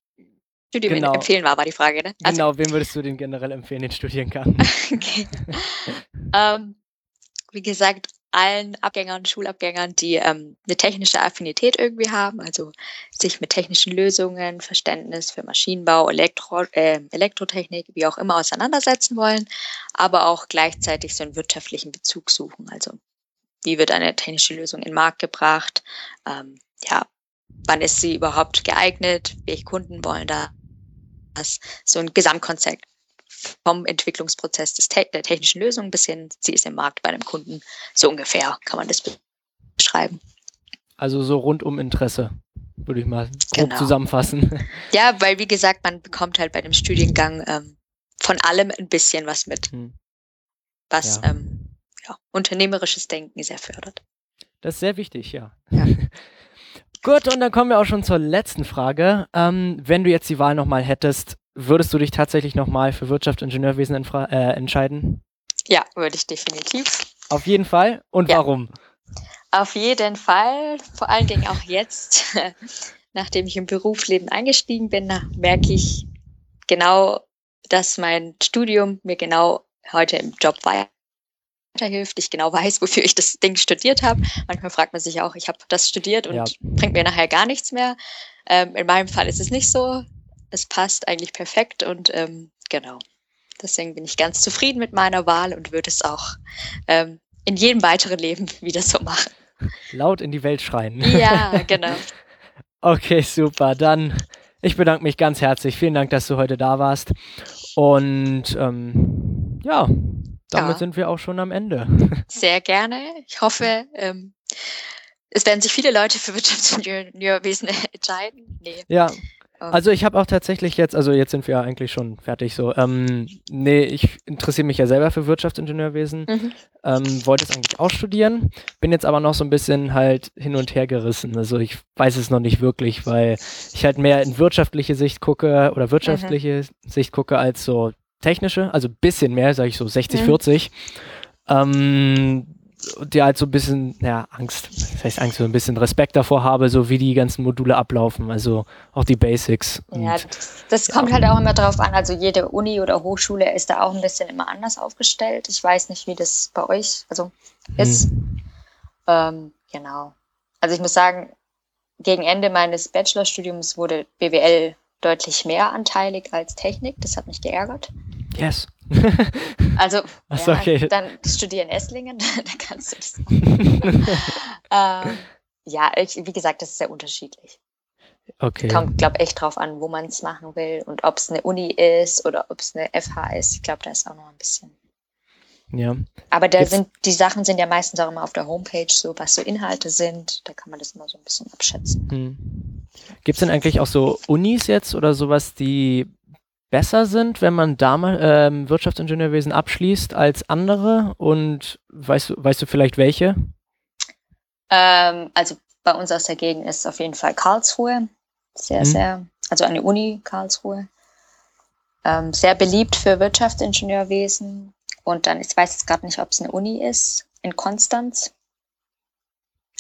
Studium genau. empfehlen war, war die Frage, ne? Also, genau, wem würdest du den generell empfehlen, den Studiengang? okay. ähm, wie gesagt, allen Abgängern, Schulabgängern, die ähm, eine technische Affinität irgendwie haben, also sich mit technischen Lösungen, Verständnis für Maschinenbau, Elektro, äh, Elektrotechnik, wie auch immer auseinandersetzen wollen, aber auch gleichzeitig so einen wirtschaftlichen Bezug suchen. Also wie wird eine technische Lösung in den Markt gebracht? Ähm, ja, wann ist sie überhaupt geeignet? Welche Kunden wollen da? Das so ein Gesamtkonzept vom Entwicklungsprozess des der technischen Lösung bis hin, sie ist im Markt bei einem Kunden. So ungefähr kann man das beschreiben. Also so rund um Interesse, würde ich mal grob genau. zusammenfassen. Ja, weil wie gesagt, man bekommt halt bei dem Studiengang ähm, von allem ein bisschen was mit, hm. was ja. Ähm, ja, unternehmerisches Denken sehr fördert. Das ist sehr wichtig, ja. Ja. Gut, und dann kommen wir auch schon zur letzten Frage. Ähm, wenn du jetzt die Wahl nochmal hättest, würdest du dich tatsächlich nochmal für Wirtschaft und Ingenieurwesen äh, entscheiden? Ja, würde ich definitiv. Auf jeden Fall. Und Ja. warum? Auf jeden Fall, vor allen Dingen auch jetzt, nachdem ich im Berufsleben eingestiegen bin, merke ich genau, dass mein Studium mir genau heute im Job weiterhilft. Ich genau weiß, wofür ich das Ding studiert habe. Manchmal fragt man sich auch, ich habe das studiert und Ja. bringt mir nachher gar nichts mehr. Ähm, in meinem Fall ist es nicht so. Es passt eigentlich perfekt und ähm, genau. Deswegen bin ich ganz zufrieden mit meiner Wahl und würde es auch ähm, in jedem weiteren Leben wieder so machen. Laut in die Welt schreien. Ja, genau. Okay, super. Dann, ich bedanke mich ganz herzlich. Vielen Dank, dass du heute da warst. Und ähm, ja, damit Ja. sind wir auch schon am Ende. Sehr gerne. Ich hoffe, ähm, es werden sich viele Leute für Wirtschaftsingenieurwesen entscheiden. Nee. Ja, also ich habe auch tatsächlich jetzt, also jetzt sind wir ja eigentlich schon fertig so. Ähm, nee, ich interessiere mich ja selber für Wirtschaftsingenieurwesen. Mhm. Ähm, wollte es eigentlich auch studieren, bin jetzt aber noch so ein bisschen halt hin und her gerissen. Also ich weiß es noch nicht wirklich, weil ich halt mehr in wirtschaftliche Sicht gucke oder wirtschaftliche Sicht gucke als so technische, also ein bisschen mehr, sage ich so 60, Mhm. 40. Ähm, die halt so ein bisschen, ja, Angst, das heißt Angst, so ein bisschen Respekt davor habe, so wie die ganzen Module ablaufen, also auch die Basics. Ja, das, das kommt halt auch immer drauf an. Also jede Uni oder Hochschule ist da auch ein bisschen immer anders aufgestellt. Ich weiß nicht, wie das bei euch also ist. Ähm, genau. Also ich muss sagen, gegen Ende meines Bachelorstudiums wurde BWL deutlich mehr anteilig als Technik. Das hat mich geärgert. yes. Also, so, ja, okay. dann studieren Esslingen, da kannst du das machen. ähm, ja, ich, wie gesagt, das ist sehr unterschiedlich. okay. Kommt, glaube echt drauf an, wo man es machen will und ob es eine Uni ist oder ob es eine FH ist. Ich glaube, da ist auch noch ein bisschen. Ja. Aber da Jetzt- sind die Sachen sind ja meistens auch immer auf der Homepage, so was so Inhalte sind. Da kann man das immer so ein bisschen abschätzen. Hm. Gibt es denn eigentlich auch so Unis jetzt oder sowas, die besser sind, wenn man da mal ähm, Wirtschaftsingenieurwesen abschließt als andere? Und weißt du, weißt du vielleicht welche? Ähm, also bei uns aus der Gegend ist auf jeden Fall Karlsruhe. Sehr, Mhm. sehr, also eine Uni Karlsruhe. Ähm, sehr beliebt für Wirtschaftsingenieurwesen. Und dann, ich weiß jetzt gerade nicht, ob es eine Uni ist, in Konstanz.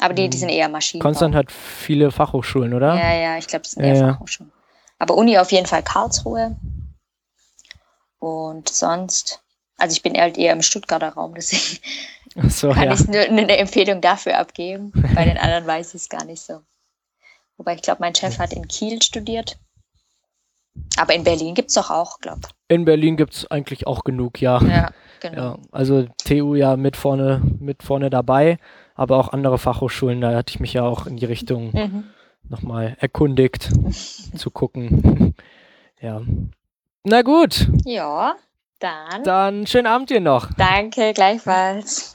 Aber die, die Mhm. sind eher Maschinen. Konstanz hat viele Fachhochschulen, oder? Ja, ja, ich glaube, es sind eher ja. Fachhochschulen. Aber Uni auf jeden Fall Karlsruhe. Und sonst, also ich bin halt eher im Stuttgarter Raum, deswegen so, kann ja. ich nur eine Empfehlung dafür abgeben. Bei den anderen weiß ich es gar nicht so. Wobei ich glaube, mein Chef hat in Kiel studiert. Aber in Berlin gibt es doch auch, glaube In Berlin gibt es eigentlich auch genug, ja. ich. Ja, genau. Ja, also TU ja mit vorne, mit vorne dabei, aber auch andere Fachhochschulen, da hatte ich mich ja auch in die Richtung Mhm. nochmal erkundigt, zu gucken. ja. Na gut, Ja, dann dann schönen Abend dir noch. danke gleichfalls.